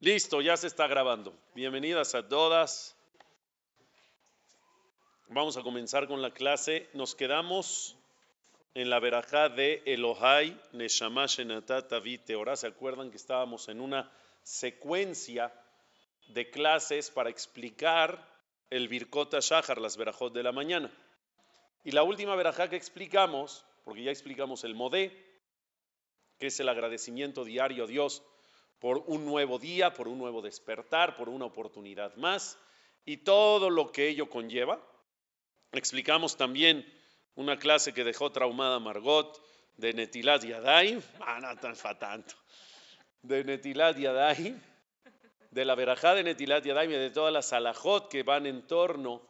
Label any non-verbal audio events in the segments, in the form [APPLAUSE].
Listo, ya se está grabando. Bienvenidas a todas. Vamos a comenzar con la clase. Nos quedamos en la verajá de Elohai Neshama Shenatat Teorá. ¿Se acuerdan que estábamos en una secuencia de clases para explicar el Birkota Shahar, las verajot de la mañana? Y la última verajá que explicamos, porque ya explicamos el Modé, que es el agradecimiento diario a Dios por un nuevo día, por un nuevo despertar, por una oportunidad más y todo lo que ello conlleva. Explicamos también una clase que dejó traumada Margot de Netilat Yadayim, ah, no tan tanto, de Netilat Yadayim, de la verajá de Netilat Yadayim y de todas las alajot que van en torno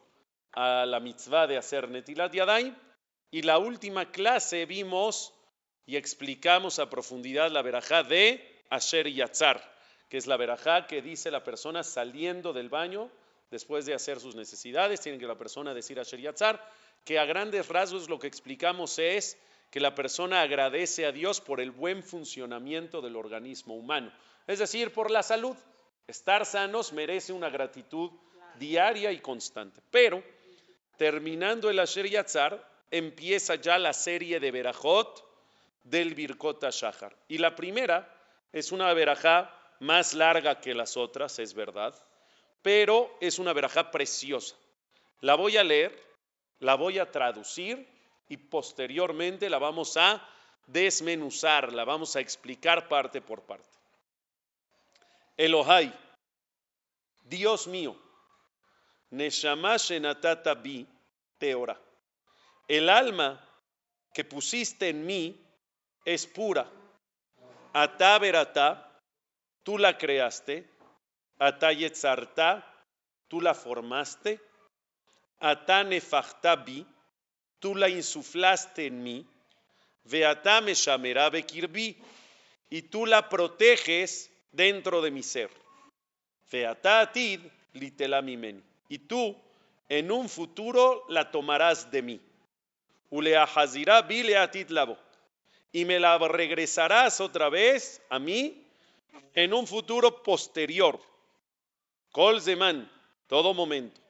a la mitzvah de hacer Netilat Yadayim. Y la última clase vimos y explicamos a profundidad la verajá de Asher Yatzar, que es la verajá que dice la persona saliendo del baño después de hacer sus necesidades. Tiene que la persona decir Asher Yatzar, que a grandes rasgos lo que explicamos es que la persona agradece a Dios por el buen funcionamiento del organismo humano, es decir, por la salud. Estar sanos merece una gratitud diaria y constante. Pero, terminando el Asher Yatzar, empieza ya la serie de Berajot del Birkot Shahar. Y la primera es una verajá más larga que las otras, es verdad, pero es una verajá preciosa. La voy a leer, la voy a traducir y posteriormente la vamos a desmenuzar, la vamos a explicar parte por parte. Elohai, Dios mío, Neshama Shenatata Bi Teora. El alma que pusiste en mí es pura Ata verata, tú la creaste. Ata yetzarta, tú la formaste. Ata nefachtabi, tú la insuflaste en mí. Veata me bekirbi, y tú la proteges dentro de mi ser. Veata atid litelamimeni, y tú en un futuro la tomarás de mí. Uleahazira bi leatit labo y me la regresarás otra vez a mí en un futuro posterior. Kol Zeman, todo momento.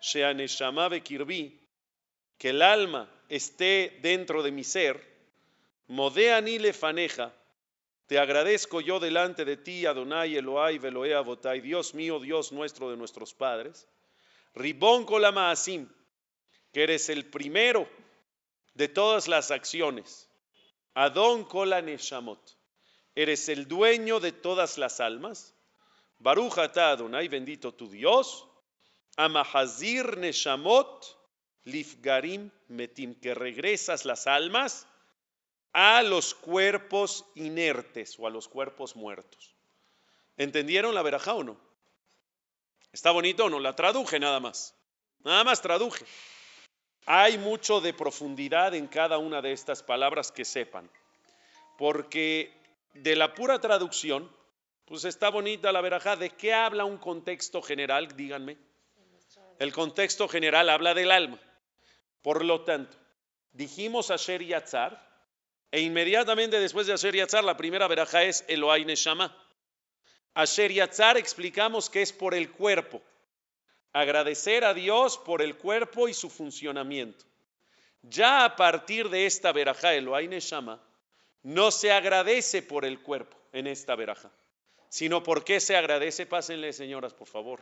Sheaneshama Kirbi, que el alma esté dentro de mi ser. Modeani lefaneja, te agradezco yo delante de ti, Adonai Eloai Veloea Botai, Dios mío, Dios nuestro de nuestros padres. Ribón Kolamaasim, que eres el primero de todas las acciones Adon Kola Neshamot. Eres el dueño de todas las almas. Baruch Adonai, bendito tu Dios. Amahazir Neshamot Lifgarim Metim, que regresas las almas a los cuerpos inertes o a los cuerpos muertos. ¿Entendieron la verajá o no? ¿Está bonito o no? La traduje nada más. Nada más traduje. Hay mucho de profundidad en cada una de estas palabras que sepan, porque de la pura traducción, pues está bonita la verajá. ¿De qué habla un contexto general? Díganme. El contexto general habla del alma. Por lo tanto, dijimos Asher Yatzar, e inmediatamente después de Asher Yatzar, la primera verajá es Eloai Neshama. Asher Yatzar explicamos que es por el cuerpo agradecer a Dios por el cuerpo y su funcionamiento. Ya a partir de esta verajá, Elohai Neshama, no se agradece por el cuerpo en esta verajá, sino por qué se agradece, pásenle señoras, por favor.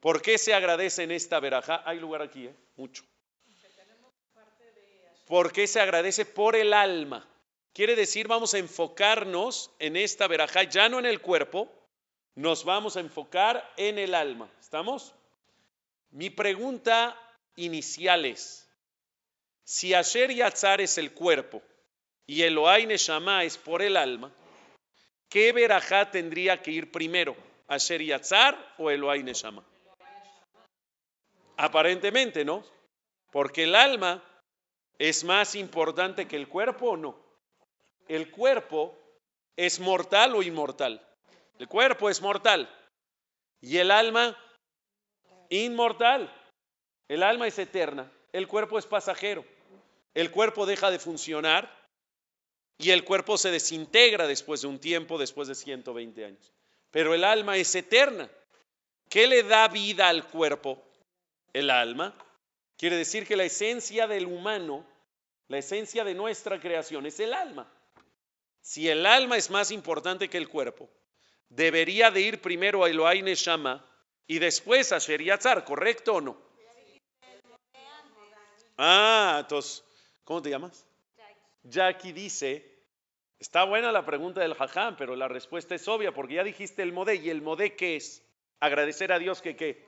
¿Por qué se agradece en esta verajá? Hay lugar aquí, ¿eh? mucho. ¿Por qué se agradece? Por el alma. Quiere decir, vamos a enfocarnos en esta verajá, ya no en el cuerpo, nos vamos a enfocar en el alma. ¿Estamos? Mi pregunta inicial es, si Asher Yatzar es el cuerpo y Elohai Neshama es por el alma, ¿qué verajá tendría que ir primero? ¿Asher Yatzar o Elohai Neshama? Aparentemente, ¿no? Porque el alma es más importante que el cuerpo o no. El cuerpo es mortal o inmortal. El cuerpo es mortal. Y el alma, inmortal. El alma es eterna. El cuerpo es pasajero. El cuerpo deja de funcionar y el cuerpo se desintegra después de un tiempo, después de 120 años. pero el alma es eterna. ¿Qué le da vida al cuerpo? El alma. Quiere decir que la esencia del humano, la esencia de nuestra creación es el alma. Si el alma es más importante que el cuerpo, debería de ir primero a Elohai Neshama y después a Sheriatzar, ¿correcto o no? Ah, entonces, ¿cómo te llamas? Jackie dice, está buena la pregunta del jajam, pero la respuesta es obvia porque ya dijiste el modé y el modé qué es? Agradecer a Dios que qué?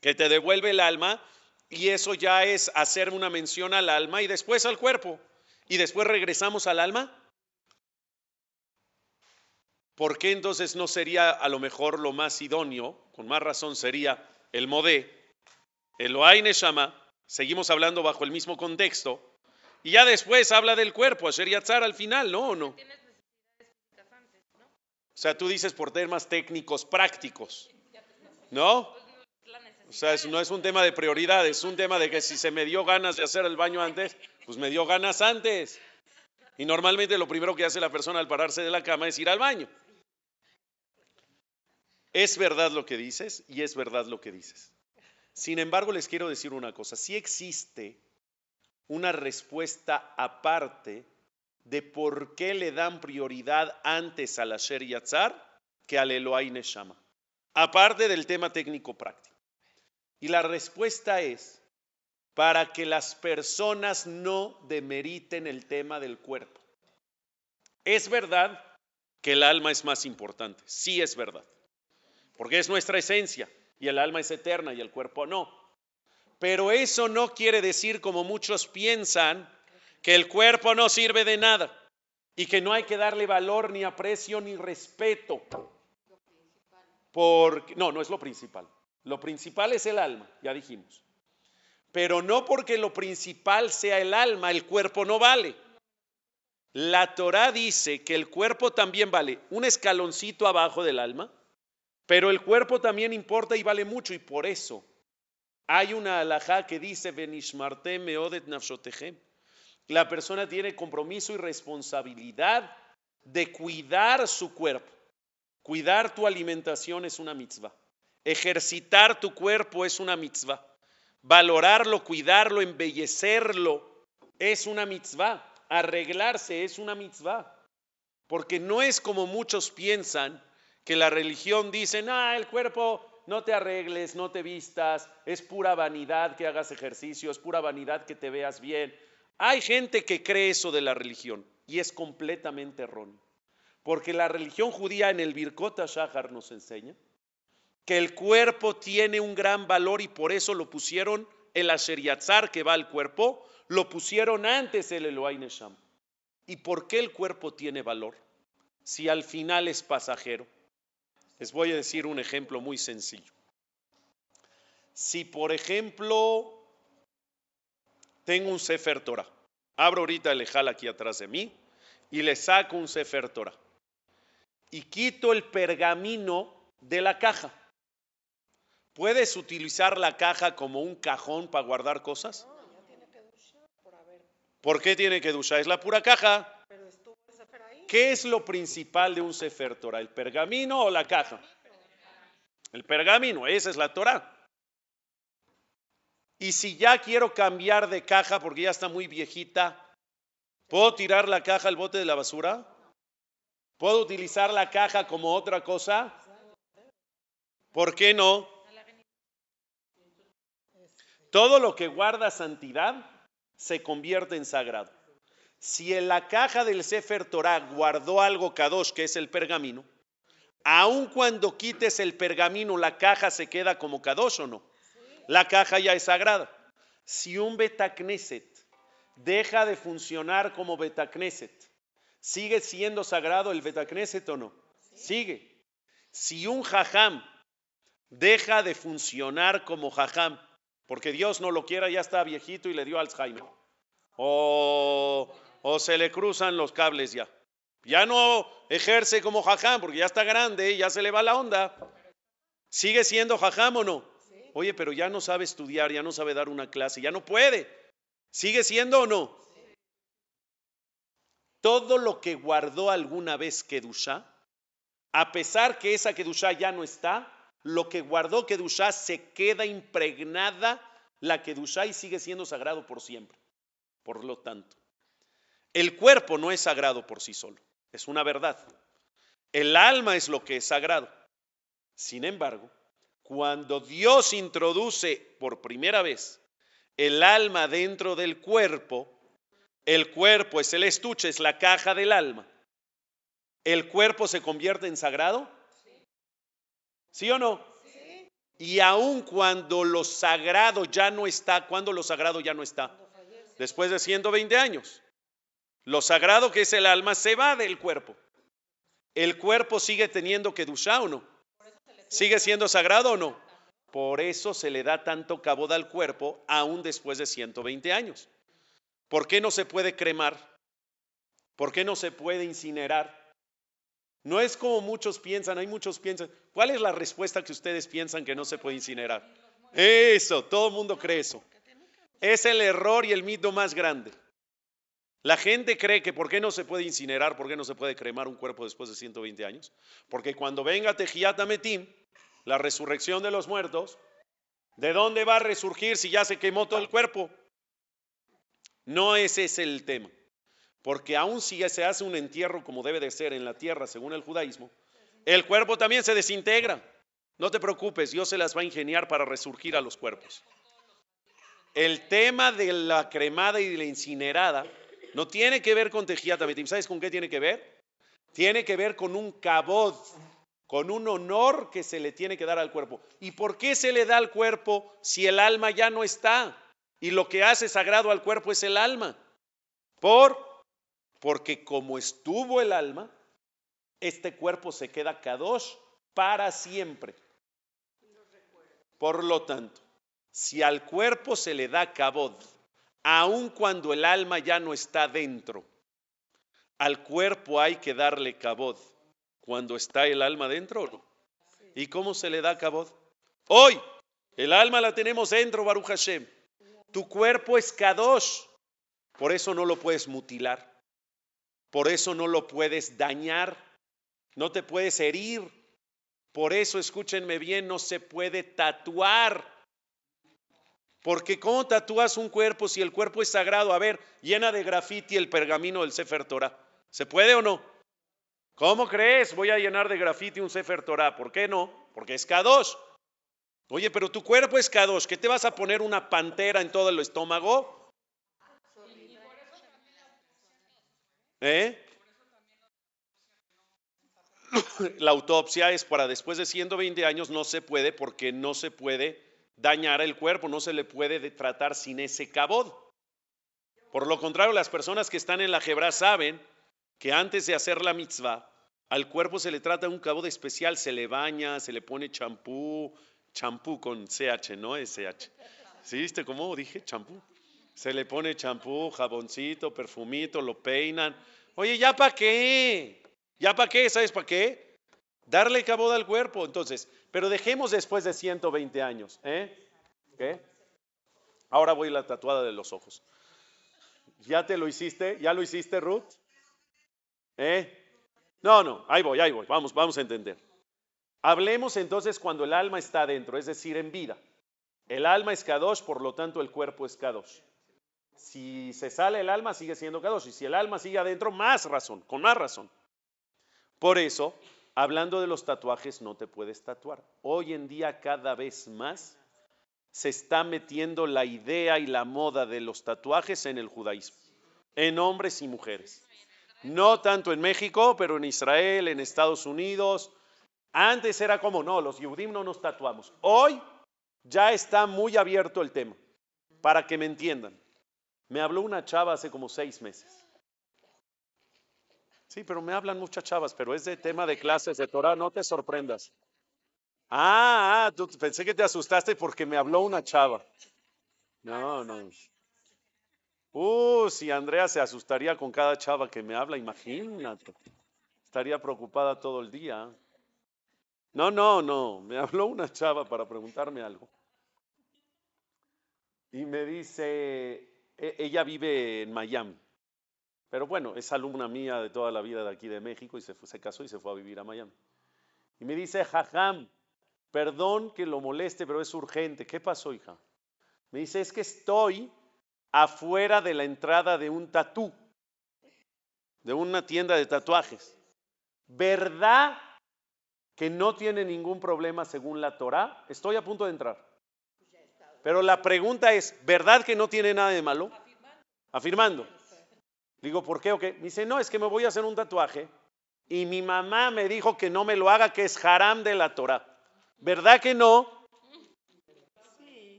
Que te devuelve el alma y eso ya es hacer una mención al alma y después al cuerpo y después regresamos al alma. ¿Por qué entonces no sería a lo mejor lo más idóneo? Con más razón sería el modé, el Neshama, seguimos hablando bajo el mismo contexto, y ya después habla del cuerpo, Asher Yatzar al final, ¿no? ¿O no? O sea, tú dices por temas técnicos prácticos, ¿no? O sea, no es un tema de prioridad, es un tema de que si se me dio ganas de hacer el baño antes, pues me dio ganas antes. Y normalmente lo primero que hace la persona al pararse de la cama es ir al baño. Es verdad lo que dices y es verdad lo que dices. Sin embargo, les quiero decir una cosa, si existe una respuesta aparte de por qué le dan prioridad antes al Asher Yatzar que al Eloai Neshama, aparte del tema técnico práctico. Y la respuesta es para que las personas no demeriten el tema del cuerpo. Es verdad que el alma es más importante, sí es verdad porque es nuestra esencia y el alma es eterna y el cuerpo no. Pero eso no quiere decir, como muchos piensan, que el cuerpo no sirve de nada y que no hay que darle valor, ni aprecio, ni respeto. Porque, no, no es lo principal. Lo principal es el alma, ya dijimos. Pero no porque lo principal sea el alma, el cuerpo no vale. La Torah dice que el cuerpo también vale un escaloncito abajo del alma pero el cuerpo también importa y vale mucho y por eso hay una alajá que dice, Benishmarte meodet La persona tiene compromiso y responsabilidad de cuidar su cuerpo. Cuidar tu alimentación es una mitzvah. Ejercitar tu cuerpo es una mitzvah. Valorarlo, cuidarlo, embellecerlo es una mitzvah. Arreglarse es una mitzvah. Porque no es como muchos piensan que la religión dice, no, el cuerpo no te arregles, no te vistas, es pura vanidad que hagas ejercicio, es pura vanidad que te veas bien. Hay gente que cree eso de la religión y es completamente erróneo. Porque la religión judía en el Birkota Shahar nos enseña que el cuerpo tiene un gran valor y por eso lo pusieron el Asher que va al cuerpo, lo pusieron antes el Elohai Nesham. ¿Y por qué el cuerpo tiene valor? Si al final es pasajero. Les voy a decir un ejemplo muy sencillo. Si, por ejemplo, tengo un Sefer Torah, abro ahorita el Ejal aquí atrás de mí y le saco un Sefer Torah y quito el pergamino de la caja. ¿Puedes utilizar la caja como un cajón para guardar cosas? ¿Por qué tiene que duchar? Es la pura caja. ¿Qué es lo principal de un Sefer Torah? ¿El pergamino o la caja? El pergamino, esa es la Torah. Y si ya quiero cambiar de caja porque ya está muy viejita, ¿puedo tirar la caja al bote de la basura? ¿Puedo utilizar la caja como otra cosa? ¿Por qué no? Todo lo que guarda santidad se convierte en sagrado. Si en la caja del Sefer Torah guardó algo kadosh, que es el pergamino, aun cuando quites el pergamino, la caja se queda como kadosh o no. La caja ya es sagrada. Si un Betacneset deja de funcionar como Betacneset, ¿sigue siendo sagrado el Betacneset o no? Sigue. Si un jajam deja de funcionar como jajam, porque Dios no lo quiera, ya está viejito y le dio Alzheimer. O o se le cruzan los cables ya. Ya no ejerce como jajam porque ya está grande, ya se le va la onda. ¿Sigue siendo jajam o no? Oye, pero ya no sabe estudiar, ya no sabe dar una clase, ya no puede. ¿Sigue siendo o no? todo lo que guardó alguna vez Kedushá, a pesar que esa Kedushá ya no está, lo que guardó Kedushá se queda impregnada la Kedushá y sigue siendo sagrado por siempre. Por lo tanto, el cuerpo no es sagrado por sí solo, es una verdad. El alma es lo que es sagrado. Sin embargo, cuando Dios introduce por primera vez el alma dentro del cuerpo, el cuerpo es el estuche, es la caja del alma. ¿El cuerpo se convierte en sagrado? ¿Sí o no? Y aun cuando lo sagrado ya no está, cuando lo sagrado ya no está, después de 120 años, lo sagrado que es el alma se va del cuerpo. ¿El cuerpo sigue teniendo que duchar o no? ¿Sigue siendo sagrado o no? Por eso se le da tanto caboda al cuerpo aún después de 120 años. ¿Por qué no se puede cremar? ¿Por qué no se puede incinerar? No es como muchos piensan, hay muchos piensan. ¿Cuál es la respuesta que ustedes piensan que no se puede incinerar? Eso, todo el mundo cree eso. Es el error y el mito más grande. La gente cree que ¿por qué no se puede incinerar? ¿Por qué no se puede cremar un cuerpo después de 120 años? Porque cuando venga Tejiat la resurrección de los muertos, ¿de dónde va a resurgir si ya se quemó todo el cuerpo? No ese es el tema. Porque aun si se hace un entierro como debe de ser en la tierra según el judaísmo, el cuerpo también se desintegra. No te preocupes, Dios se las va a ingeniar para resurgir a los cuerpos. El tema de la cremada y de la incinerada no tiene que ver con Tejiat ¿Sabes con qué tiene que ver? Tiene que ver con un cabod, con un honor que se le tiene que dar al cuerpo. ¿Y por qué se le da al cuerpo si el alma ya no está? Y lo que hace sagrado al cuerpo es el alma. Por porque como estuvo el alma, este cuerpo se queda kadosh para siempre. Por lo tanto, si al cuerpo se le da kabod, aun cuando el alma ya no está dentro, al cuerpo hay que darle kabod cuando está el alma dentro. ¿Y cómo se le da kabod? Hoy, el alma la tenemos dentro, Baruch Hashem. Tu cuerpo es kadosh, por eso no lo puedes mutilar. Por eso no lo puedes dañar, no te puedes herir. Por eso, escúchenme bien, no se puede tatuar. Porque ¿cómo tatúas un cuerpo si el cuerpo es sagrado? A ver, llena de grafiti el pergamino del Sefer Torah. ¿Se puede o no? ¿Cómo crees? Voy a llenar de grafiti un Sefer Torah. ¿Por qué no? Porque es Kadosh. Oye, pero tu cuerpo es Kadosh. ¿Qué te vas a poner una pantera en todo el estómago? ¿Eh? La autopsia es para después de 120 años, no se puede porque no se puede dañar el cuerpo, no se le puede tratar sin ese cabod. Por lo contrario, las personas que están en la Jebra saben que antes de hacer la mitzvah, al cuerpo se le trata un cabod especial, se le baña, se le pone champú, champú con CH, no SH. ¿Sí viste cómo dije? Champú. Se le pone champú, jaboncito, perfumito, lo peinan. Oye, ¿ya para qué? ¿Ya para qué? ¿Sabes para qué? Darle caboda al cuerpo. Entonces, pero dejemos después de 120 años. ¿eh? ¿Qué? Ahora voy a la tatuada de los ojos. ¿Ya te lo hiciste? ¿Ya lo hiciste, Ruth? ¿Eh? No, no, ahí voy, ahí voy. Vamos, vamos a entender. Hablemos entonces cuando el alma está dentro, es decir, en vida. El alma es Kadosh, por lo tanto el cuerpo es Kadosh. Si se sale el alma, sigue siendo Kadosh. Y si el alma sigue adentro, más razón, con más razón. Por eso, hablando de los tatuajes, no te puedes tatuar. Hoy en día, cada vez más, se está metiendo la idea y la moda de los tatuajes en el judaísmo, en hombres y mujeres. No tanto en México, pero en Israel, en Estados Unidos. Antes era como, no, los Yehudim no nos tatuamos. Hoy ya está muy abierto el tema, para que me entiendan. Me habló una chava hace como seis meses. Sí, pero me hablan muchas chavas, pero es de tema de clases de Torah, no te sorprendas. Ah, ah, tú pensé que te asustaste porque me habló una chava. No, no. Uh, si Andrea se asustaría con cada chava que me habla, imagínate. Estaría preocupada todo el día. No, no, no. Me habló una chava para preguntarme algo. Y me dice, e, ella vive en Miami. Pero bueno, es alumna mía de toda la vida de aquí de México y se, se casó y se fue a vivir a Miami. Y me dice, Jajam, perdón que lo moleste, pero es urgente. ¿Qué pasó, hija? Me dice, es que estoy afuera de la entrada de un tatú, de una tienda de tatuajes. ¿Verdad que no tiene ningún problema según la Torah? Estoy a punto de entrar. Pero la pregunta es, ¿verdad que no tiene nada de malo? Afirmando. Digo, ¿por qué o qué? Dice, no, es que me voy a hacer un tatuaje y mi mamá me dijo que no me lo haga, que es haram de la Torah. ¿Verdad que no?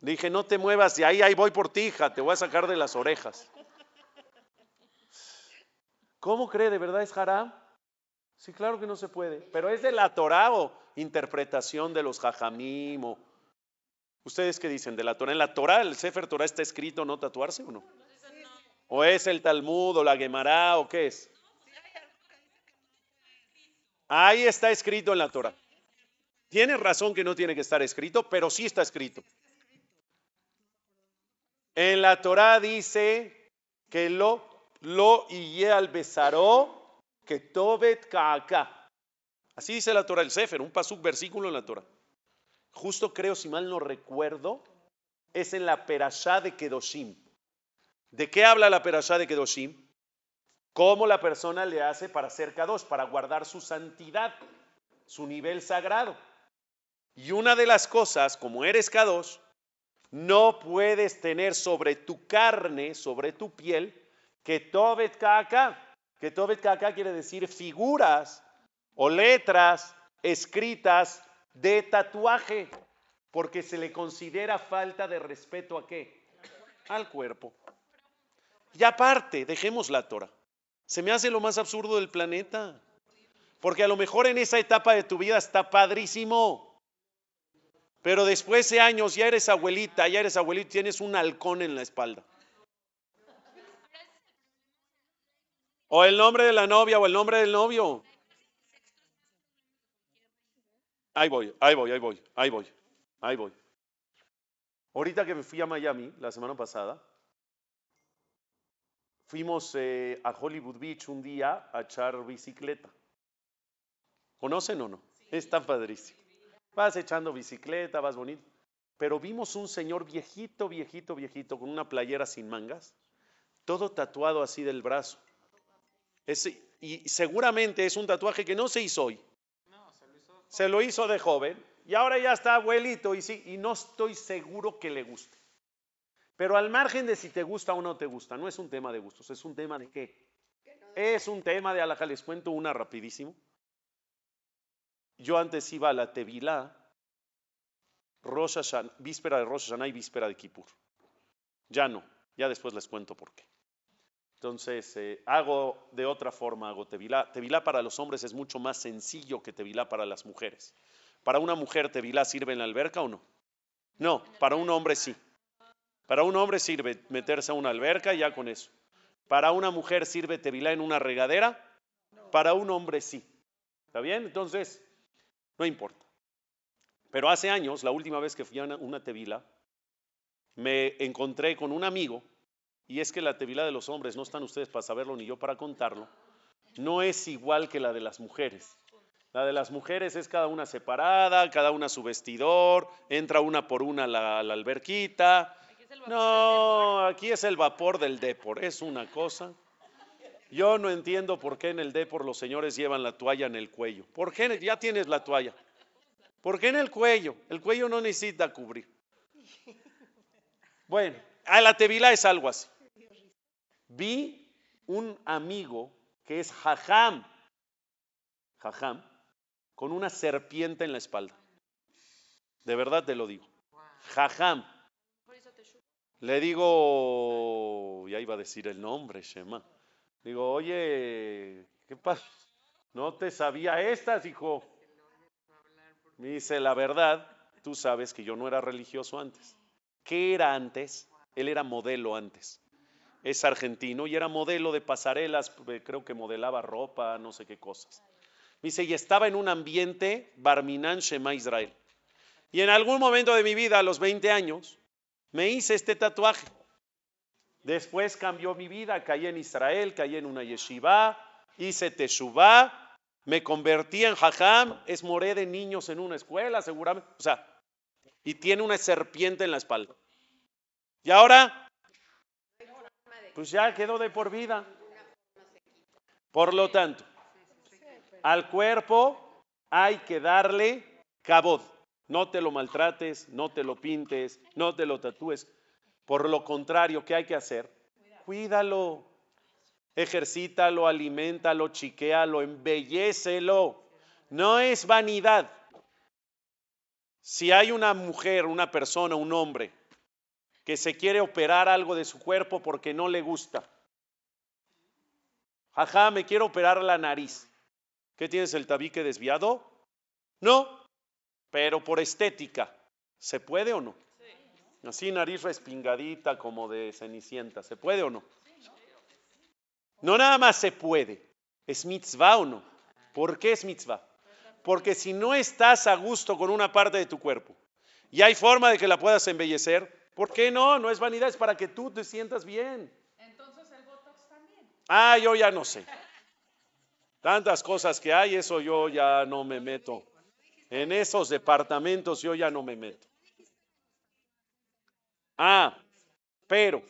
Dije, no te muevas, y ahí, ahí voy por ti, hija, te voy a sacar de las orejas. ¿Cómo cree? ¿De verdad es haram? Sí, claro que no se puede. Pero es de la Torah o interpretación de los jajamim o... ¿Ustedes qué dicen? ¿De la Torah? ¿En la Torah, el Sefer Torah está escrito no tatuarse o no? ¿O es el Talmud o la Gemara o qué es? Ahí está escrito en la Torah. Tiene razón que no tiene que estar escrito, pero sí está escrito. En la Torah dice que lo, lo y al besaró que tobet kaaka. Así dice la Torah, el Sefer, un pasuk versículo en la Torah. Justo creo, si mal no recuerdo, es en la Perashá de Kedoshim. ¿De qué habla la Perashá de Kedoshim? ¿Cómo la persona le hace para ser Kadosh, para guardar su santidad, su nivel sagrado? Y una de las cosas, como eres Kadosh, no puedes tener sobre tu carne, sobre tu piel, que Tobet Kaka. Que Tobet quiere decir figuras o letras escritas de tatuaje, porque se le considera falta de respeto a qué? Al cuerpo. Y aparte, dejemos la Torah. Se me hace lo más absurdo del planeta. Porque a lo mejor en esa etapa de tu vida está padrísimo. Pero después de años ya eres abuelita, ya eres abuelita, tienes un halcón en la espalda. O el nombre de la novia o el nombre del novio. Ahí voy, ahí voy, ahí voy, ahí voy, ahí voy. Ahorita que me fui a Miami la semana pasada, fuimos eh, a Hollywood Beach un día a echar bicicleta. ¿Conocen o no? Es tan padrísimo. Vas echando bicicleta, vas bonito. Pero vimos un señor viejito, viejito, viejito, con una playera sin mangas, todo tatuado así del brazo. y seguramente es un tatuaje que no se hizo hoy. Se lo hizo de joven y ahora ya está abuelito y, sí, y no estoy seguro que le guste. Pero al margen de si te gusta o no te gusta, no es un tema de gustos, es un tema de qué. Es un tema de alhaja. Les cuento una rapidísimo. Yo antes iba a la Tevilá, víspera de Rosh Hashanah y víspera de Kippur. Ya no, ya después les cuento por qué. Entonces, eh, hago de otra forma, hago Tevilá. Tevilá para los hombres es mucho más sencillo que Tevilá para las mujeres. ¿Para una mujer Tevilá sirve en la alberca o no? No, para un hombre sí. Para un hombre sirve meterse a una alberca ya con eso. Para una mujer sirve Tevilá en una regadera. Para un hombre sí. ¿Está bien? Entonces, no importa. Pero hace años, la última vez que fui a una, tevila, me encontré con un amigo, y es que la tevila de los hombres, no están ustedes para saberlo ni yo para contarlo, no es igual que la de las mujeres. La de las mujeres es cada una separada, cada una su vestidor, entra una por una la, la alberquita. No, aquí es el vapor del Depor, es una cosa. Yo no entiendo por qué en el Depor los señores llevan la toalla en el cuello. ¿Por qué ya tienes la toalla? ¿Por qué en el cuello? El cuello no necesita cubrir. Bueno, a la tevila es algo así. Vi un amigo que es jajam, jajam, con una serpiente en la espalda. De verdad te lo digo. Jajam. Le digo, ya iba a decir el nombre, Shema. Digo, oye, ¿qué pasa? No te sabía estas, hijo. Me dice, la verdad, tú sabes que yo no era religioso antes. ¿Qué era antes? Él era modelo antes. Es argentino y era modelo de pasarelas, eh, creo que modelaba ropa, no sé qué cosas. Me dice, y estaba en un ambiente Barminan Shema Israel. Y en algún momento de mi vida, a los 20 años, me hice este tatuaje. Después cambió mi vida, caí en Israel, caí en una yeshiva, hice teshuvah, me convertí en hajam, es moré de niños en una escuela, seguramente, o sea, y tiene una serpiente en la espalda. Y ahora, pues ya quedó de por vida. Por lo tanto, al cuerpo hay que darle cabod. No te lo maltrates, no te lo pintes, no te lo tatúes. Por lo contrario, ¿qué hay que hacer? Cuídalo, ejercítalo, aliméntalo, chiquéalo, embellecelo. No es vanidad. Si hay una mujer, una persona, un hombre que se quiere operar algo de su cuerpo porque no le gusta. Ajá, me quiero operar la nariz. ¿Qué tienes el tabique desviado? No, pero por estética, ¿se puede o no? Así nariz respingadita como de cenicienta, ¿se puede o no? No nada más se puede, es mitzvah o no. ¿Por qué es mitzvah? Porque si no estás a gusto con una parte de tu cuerpo y hay forma de que la puedas embellecer, ¿por qué no? No es vanidad, es para que tú te sientas bien. Entonces el Botox también. Ah, yo ya no sé. Tantas cosas que hay, eso yo ya no me meto. En esos departamentos yo ya no me meto. Ah, pero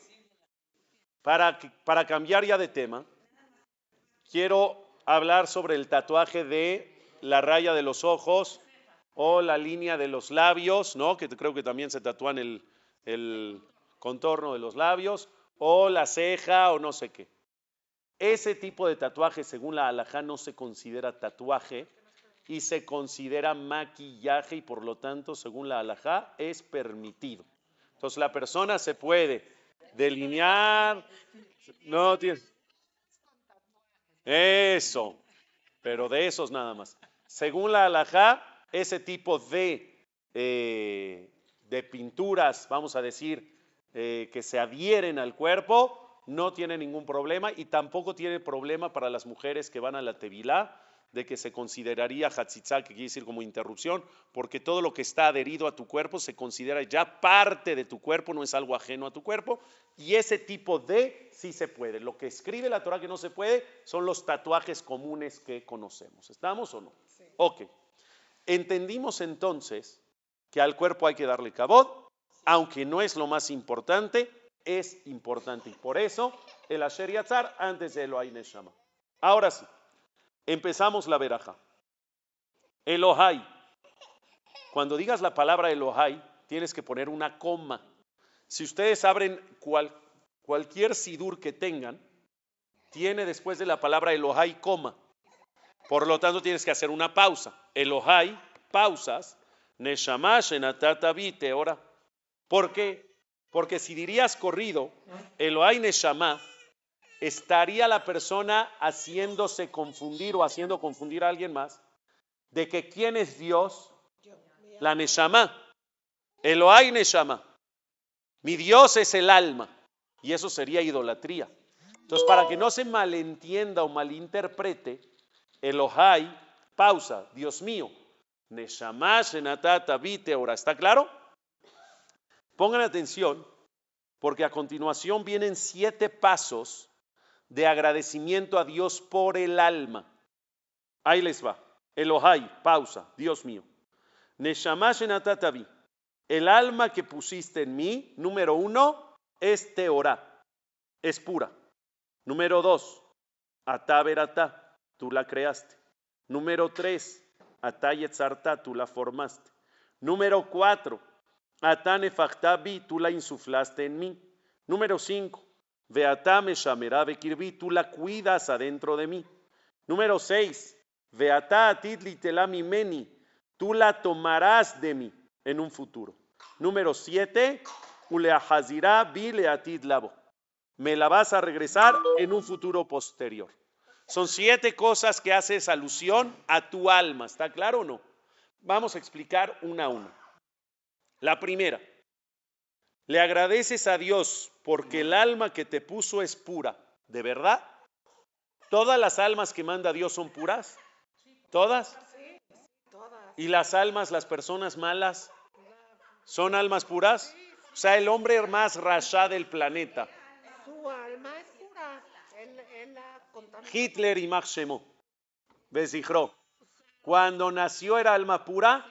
para, para cambiar ya de tema, quiero hablar sobre el tatuaje de la raya de los ojos o la línea de los labios, ¿no? Que creo que también se tatúan el, el contorno de los labios, o la ceja o no sé qué. Ese tipo de tatuaje, según la alajá, no se considera tatuaje y se considera maquillaje y por lo tanto, según la alajá, es permitido. Entonces la persona se puede delinear, no. Eso, pero de esos nada más. Según la alajá, ese tipo de, eh, de pinturas, vamos a decir, eh, que se adhieren al cuerpo, no tiene ningún problema y tampoco tiene problema para las mujeres que van a la tevilá de que se consideraría hatzitzá, que quiere decir como interrupción, porque todo lo que está adherido a tu cuerpo se considera ya parte de tu cuerpo, no es algo ajeno a tu cuerpo, y ese tipo de sí se puede. Lo que escribe la Torah que no se puede son los tatuajes comunes que conocemos. ¿Estamos o no? Ok. Entendimos entonces que al cuerpo hay que darle cabot, aunque no es lo más importante, es importante. Y por eso el Asher Yatzar antes de Elohai Neshama. Ahora sí. Empezamos la veraja. Elohai. Cuando digas la palabra Elohai, tienes que poner una coma. Si ustedes abren cualquier sidur que tengan, tiene después de la palabra Elohai coma. Por lo tanto, tienes que hacer una pausa. Elohai, pausas. Neshamash en ahora. ¿Por qué? Porque si dirías corrido, Elohai Neshama, estaría la persona haciéndose confundir o haciendo confundir a alguien más de que quién es Dios, la Neshama, Elohai Neshama. Mi Dios es el alma y eso sería idolatría. Entonces, para que no se malentienda o malinterprete, Elohai, pausa, Dios mío, Neshama Shenatata Vite ahora, ¿está claro? Pongan atención, porque a continuación vienen siete pasos de agradecimiento a Dios por el alma. Ahí les va. Elohai, pausa, Dios mío. El alma que pusiste en mí, número uno, es Teorá, es pura. Número dos, Ataverata, tú la creaste. Número tres, Atayetzarta, tú la formaste. Número cuatro, Atanefachtabi, tú la insuflaste en mí. Número cinco, Veatame Shamera Bekirbi, tú la cuidas adentro de mí. Número 6. Veata Atidli Telami Meni, tú la tomarás de mí en un futuro. Número 7. Uleahazirá Bile Atid Labo. Me la vas a regresar en un futuro posterior. Son siete cosas que haces alusión a tu alma. ¿Está claro o no? Vamos a explicar una a una. La primera, le agradeces a Dios porque el alma que te puso es pura. ¿De verdad? ¿Todas las almas que manda Dios son puras? ¿Todas? ¿Y las almas, las personas malas, son almas puras? O sea, el hombre más rasha del planeta. Su alma es pura. Hitler y Max Besijro. Cuando nació era alma pura,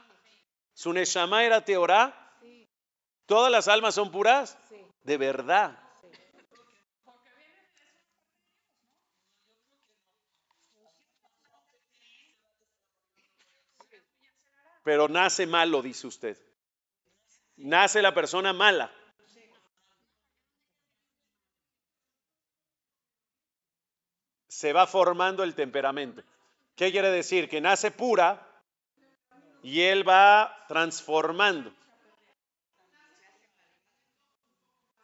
su neshama era teorá, ¿Todas las almas son puras? De verdad. Pero nace malo, dice usted. Nace la persona mala. Se va formando el temperamento. ¿Qué quiere decir? Que nace pura y él va transformando.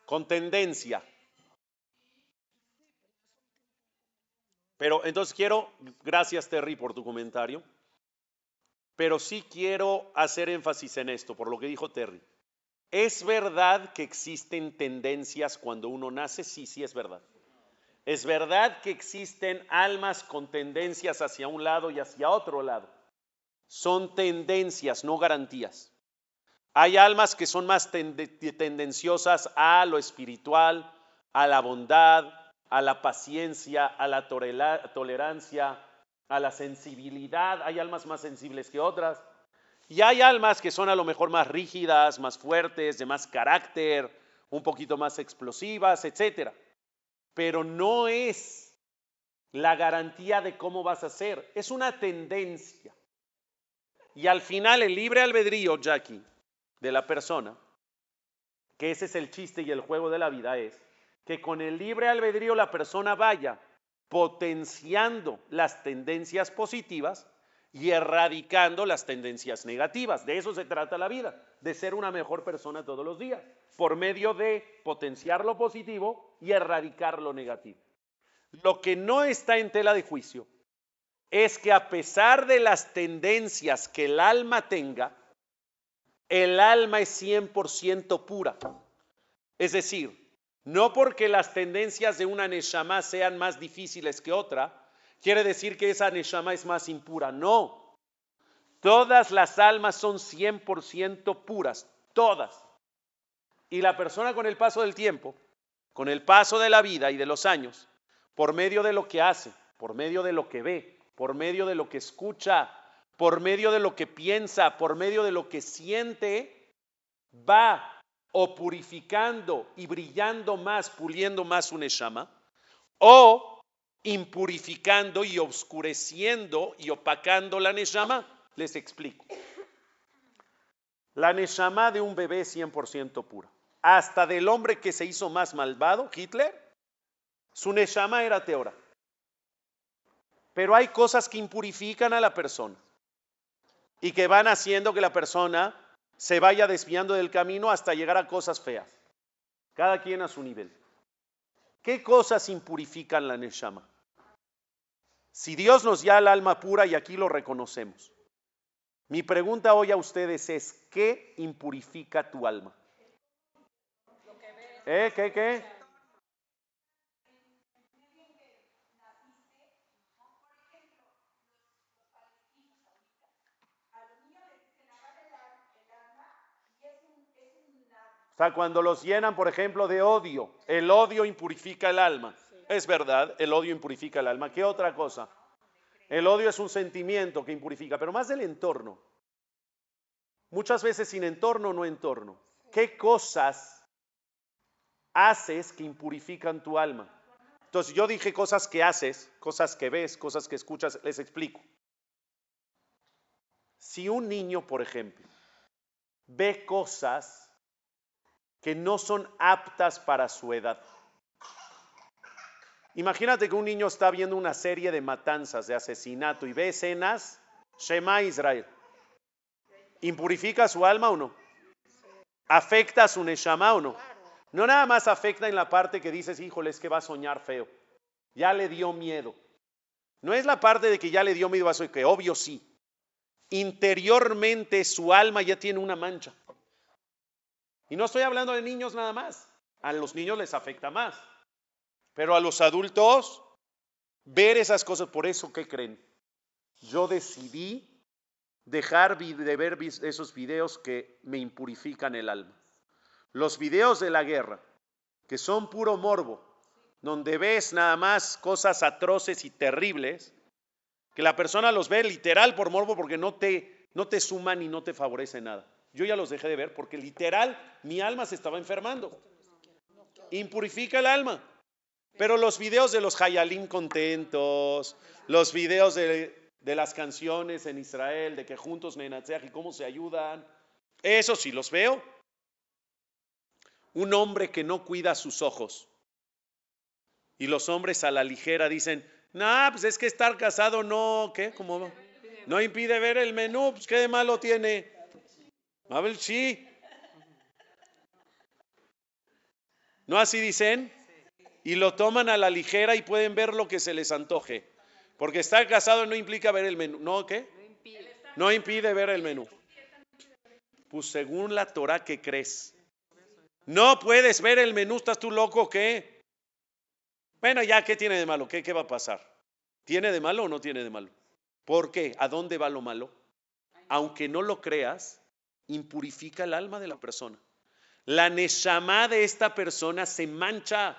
Con tendencia. Pero entonces quiero, gracias Terry por tu comentario. Pero sí quiero hacer énfasis en esto, por lo que dijo Terry. ¿Es verdad que existen tendencias cuando uno nace? Sí, sí es verdad. Es verdad que existen almas con tendencias hacia un lado y hacia otro lado. Son tendencias, no garantías. Hay almas que son más tendenciosas a lo espiritual, a la bondad, a la paciencia, a la tolerancia, a la sensibilidad. Hay almas más sensibles que otras. Y hay almas que son a lo mejor más rígidas, más fuertes, de más carácter, un poquito más explosivas, etc. Pero no es la garantía de cómo vas a ser. Es una tendencia. Y al final el libre albedrío, Jackie, de la persona, que ese es el chiste y el juego de la vida, es que con el libre albedrío la persona vaya potenciando las tendencias positivas y erradicando las tendencias negativas. De eso se trata la vida, de ser una mejor persona todos los días, por medio de potenciar lo positivo y erradicar lo negativo. Lo que no está en tela de juicio es que a pesar de las tendencias que el alma tenga, el alma es 100% pura. Es decir, no porque las tendencias de una Neshama sean más difíciles que otra, quiere decir que esa Neshama es más impura. No. Todas las almas son 100% puras, todas. Y la persona con el paso del tiempo, con el paso de la vida y de los años, por medio de lo que hace, por medio de lo que ve, por medio de lo que escucha, por medio de lo que piensa, por medio de lo que siente, va o purificando y brillando más, puliendo más un Neshama, o impurificando y oscureciendo y opacando la Neshama. Les explico. La Neshama de un bebé es 100% pura. Hasta del hombre que se hizo más malvado, Hitler, su Neshama era Teora. Pero hay cosas que impurifican a la persona y que van haciendo que la persona se vaya desviando del camino hasta llegar a cosas feas. Cada quien a su nivel. ¿Qué cosas impurifican la Neshama? Si Dios nos da el alma pura y aquí lo reconocemos. Mi pregunta hoy a ustedes es, ¿qué impurifica tu alma? ¿Eh? ¿Qué? ¿Qué? O sea, cuando los llenan, por ejemplo, de odio, el odio impurifica el alma. Es verdad, el odio impurifica el alma. ¿Qué otra cosa? El odio es un sentimiento que impurifica, pero más del entorno. Muchas veces sin entorno, no entorno. ¿Qué cosas haces que impurifican tu alma? Entonces yo dije cosas que haces, cosas que ves, cosas que escuchas, les explico. Si un niño, por ejemplo, ve cosas que no son aptas para su edad. Imagínate que un niño está viendo una serie de matanzas, de asesinato y ve escenas, Shema Israel. ¿Impurifica su alma o no? ¿Afecta a su Neshama o no? No nada más afecta en la parte que dices, híjole, es que va a soñar feo. Ya le dio miedo. No es la parte de que ya le dio miedo a eso, que obvio sí. Interiormente su alma ya tiene una mancha. Y no estoy hablando de niños nada más. A los niños les afecta más. Pero a los adultos, ver esas cosas, por eso, ¿qué creen? Yo decidí dejar de ver esos videos que me impurifican el alma. Los videos de la guerra, que son puro morbo, donde ves nada más cosas atroces y terribles, que la persona los ve literal por morbo porque no te, no te suman y no te favorece nada. Yo ya los dejé de ver porque literal mi alma se estaba enfermando. Impurifica el alma. Pero los videos de los Hayalim contentos, los videos de, las canciones en Israel, de que juntos Nenatzeach y cómo se ayudan, eso sí los veo. Un hombre que no cuida sus ojos. Y los hombres a la ligera dicen, no, pues es que estar casado no, ¿qué? ¿Cómo? No impide ver el menú, pues qué de malo tiene. A ver, sí. ¿No así dicen? Y lo toman a la ligera y pueden ver lo que se les antoje. Porque estar casado no implica ver el menú. ¿No qué? No impide ver el menú. Pues según la Torah que crees. No puedes ver el menú, ¿estás tú loco qué? Bueno, ya, ¿qué tiene de malo? ¿Qué, ¿Qué va a pasar? ¿Tiene de malo o no tiene de malo? ¿Por qué? ¿A dónde va lo malo? Aunque no lo creas, impurifica el alma de la persona. La neshama de esta persona se mancha,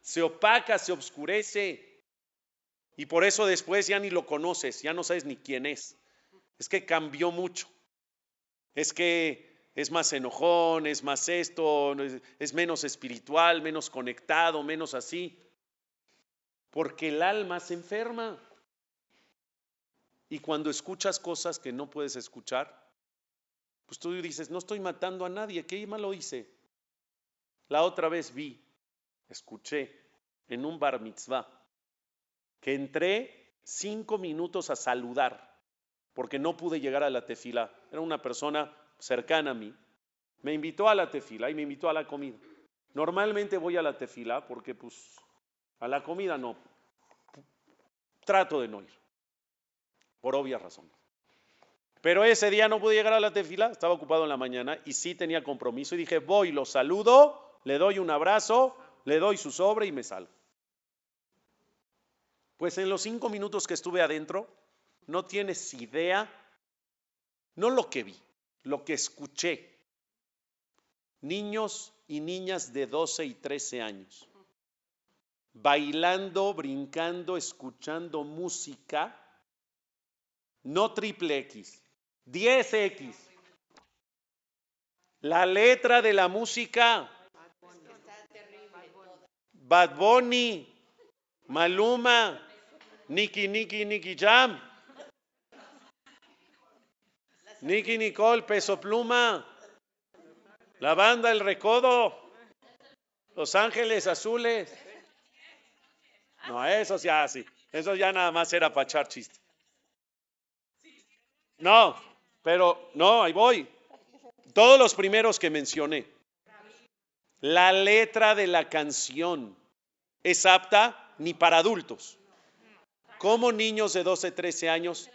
se opaca, se oscurece. Y por eso después ya ni lo conoces, ya no sabes ni quién es. Es que cambió mucho. Es que es más enojón, es más esto, es menos espiritual, menos conectado, menos así. Porque el alma se enferma. Y cuando escuchas cosas que no puedes escuchar, pues tú dices, no estoy matando a nadie, ¿qué malo hice? La otra vez vi, escuché en un bar mitzvah que entré cinco minutos a saludar porque no pude llegar a la tefila. Era una persona cercana a mí. Me invitó a la tefila y me invitó a la comida. Normalmente voy a la tefila porque pues a la comida no. Trato de no ir. Por obvias razones. Pero ese día no pude llegar a la tefila, estaba ocupado en la mañana y sí tenía compromiso y dije, voy, lo saludo, le doy un abrazo, le doy su sobre y me salgo. Pues en los cinco minutos que estuve adentro, no tienes idea, no lo que vi, lo que escuché. Niños y niñas de 12 y 13 años, bailando, brincando, escuchando música, no triple X, 10X. La letra de la música. Bad Bunny, Maluma, Nicky Nicky Nicky Jam, Nicky Nicole, Peso Pluma, la banda El Recodo, Los Ángeles Azules. No, eso ya sí, eso ya nada más era para echar chiste. No, pero no, ahí voy. Todos los primeros que mencioné. La letra de la canción es apta ni para adultos. Como niños de 12, 13 años,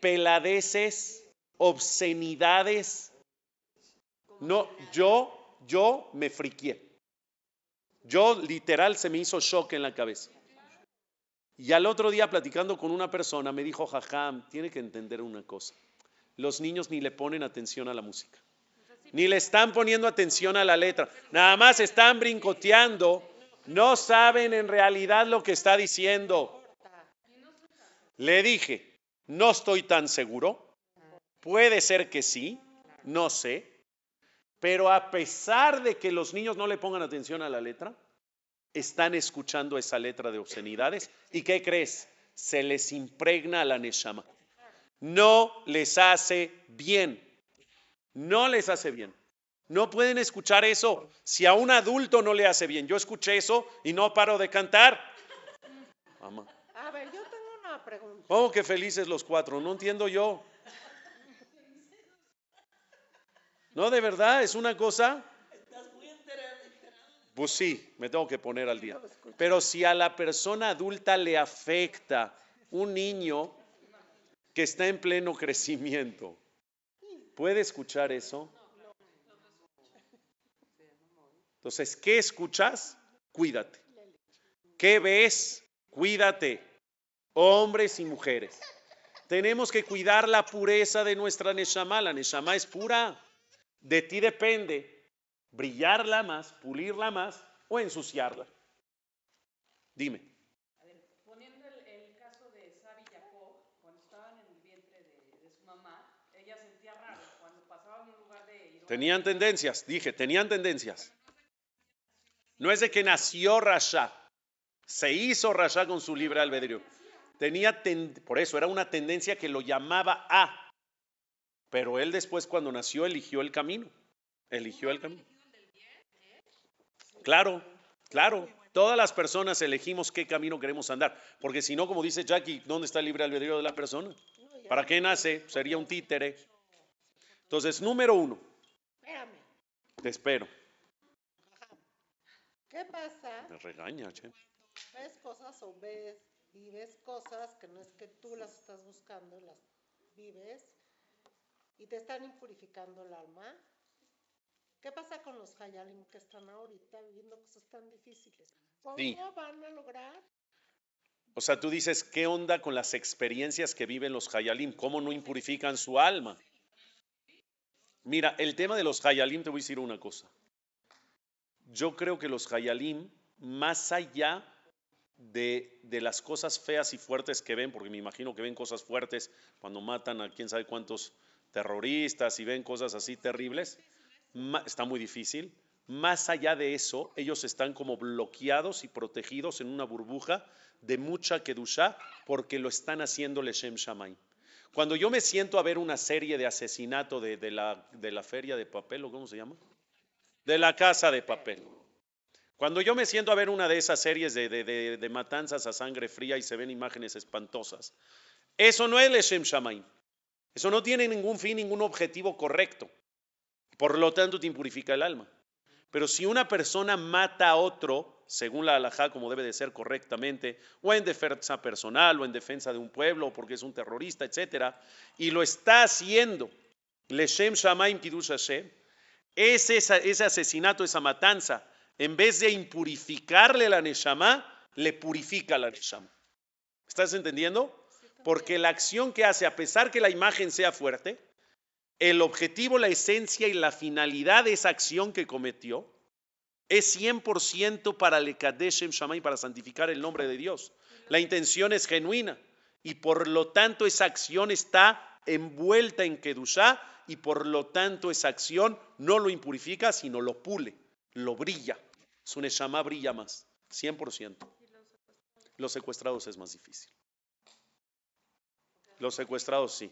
peladeces, obscenidades. No, yo, yo me friqué. Yo literal se me hizo shock en la cabeza. Y al otro día platicando con una persona me dijo, jajam, tiene que entender una cosa los niños ni le ponen atención a la música, ni le están poniendo atención a la letra, nada más están brincoteando, no saben en realidad lo que está diciendo. Le dije, no estoy tan seguro, puede ser que sí, no sé, pero a pesar de que los niños no le pongan atención a la letra, están escuchando esa letra de obscenidades. Y ¿qué crees? Se les impregna a la Neshama no les hace bien. No les hace bien. No pueden escuchar eso si a un adulto no le hace bien. Yo escuché eso y no paro de cantar. A ver, yo tengo una pregunta. Oh, qué felices los cuatro. No entiendo yo. No, de verdad, es una cosa. Pues sí, me tengo que poner al día. Pero si a la persona adulta le afecta un niño, está en pleno crecimiento. ¿Puede escuchar eso? Entonces, ¿qué escuchas? Cuídate. ¿Qué ves? Cuídate. Hombres y mujeres. Tenemos que cuidar la pureza de nuestra Neshama. La Neshama es pura. De ti depende brillarla más, pulirla más o ensuciarla. Dime. A ver, poniendo el, el caso de Sabi y Jacob, cuando estaban en el vientre de, de su mamá, ella sentía raro cuando pasaban en un lugar de ironía. Tenían tendencias, dije, tenían tendencias. No es de que nació Rasha, se hizo Rasha con su libre albedrío. Tenía, ten- por eso era una tendencia que lo llamaba a. Pero él después cuando nació eligió el camino. Eligió el camino. Claro, claro. Todas las personas elegimos qué camino queremos andar. Porque si no, como dice Jackie, ¿dónde está el libre albedrío de la persona? ¿Para qué nace? Sería un títere. Entonces, número uno, Espérame. te espero. ¿Qué pasa? Me regaña, che. Ves cosas o ves, vives cosas que no es que tú las estás buscando, las vives y te están impurificando el alma. ¿Qué pasa con los Hayalim que están ahorita viviendo cosas tan difíciles? ¿Cómo Sí. van a lograr? O sea, tú dices, ¿qué onda con las experiencias que viven los Hayalim? ¿Cómo no impurifican su alma? Mira, el tema de los Hayalim, te voy a decir una cosa. Yo creo que los Hayalim, más allá de, de las cosas feas y fuertes que ven, porque me imagino que ven cosas fuertes cuando matan a quién sabe cuántos terroristas y ven cosas así terribles, está muy difícil. Más allá de eso, ellos están como bloqueados y protegidos en una burbuja de mucha kedusha porque lo están haciendo Leshem Shamayim. Cuando yo me siento a ver una serie de asesinato de, la, de la feria de papel, ¿o cómo se llama? De la casa de papel. Cuando yo me siento a ver una de esas series de, de- de- matanzas a sangre fría y se ven imágenes espantosas, eso no es Leshem Shamayim. Eso no tiene ningún fin, ningún objetivo correcto. Por lo tanto, te impurifica el alma. Pero si una persona mata a otro, según la halajá, como debe de ser correctamente, o en defensa personal, o en defensa de un pueblo, o porque es un terrorista, etcétera, y lo está haciendo, Leshem Shamaim Kiddush Hashem, ese, ese asesinato, esa matanza, en vez de impurificarle la Neshama, le purifica la Neshama. ¿Estás entendiendo? Porque la acción que hace, a pesar que la imagen sea fuerte, el objetivo, la esencia y la finalidad de esa acción que cometió es 100% para le Kadeshem Shammai, para santificar el nombre de Dios. La intención es genuina y por lo tanto esa acción está envuelta en Kedushá y por lo tanto esa acción no lo impurifica, sino lo pule, lo brilla. Su Neshama brilla más, 100%. Los secuestrados es más difícil. Los secuestrados sí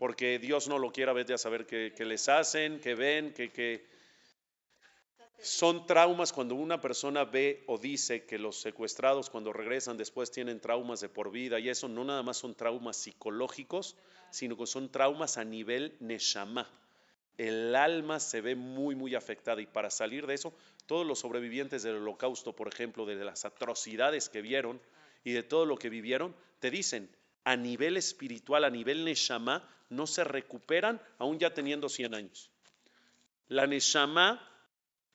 porque Dios no lo quiera, vete a saber qué, les hacen, qué ven, que son traumas cuando una persona ve o dice que los secuestrados cuando regresan después tienen traumas de por vida y eso no nada más son traumas psicológicos, sino que son traumas a nivel neshama. El alma se ve muy, muy afectada y para salir de eso, todos los sobrevivientes del holocausto, por ejemplo, de las atrocidades que vieron y de todo lo que vivieron, te dicen, a nivel espiritual, a nivel neshama, no se recuperan aún ya teniendo 100 años. La neshama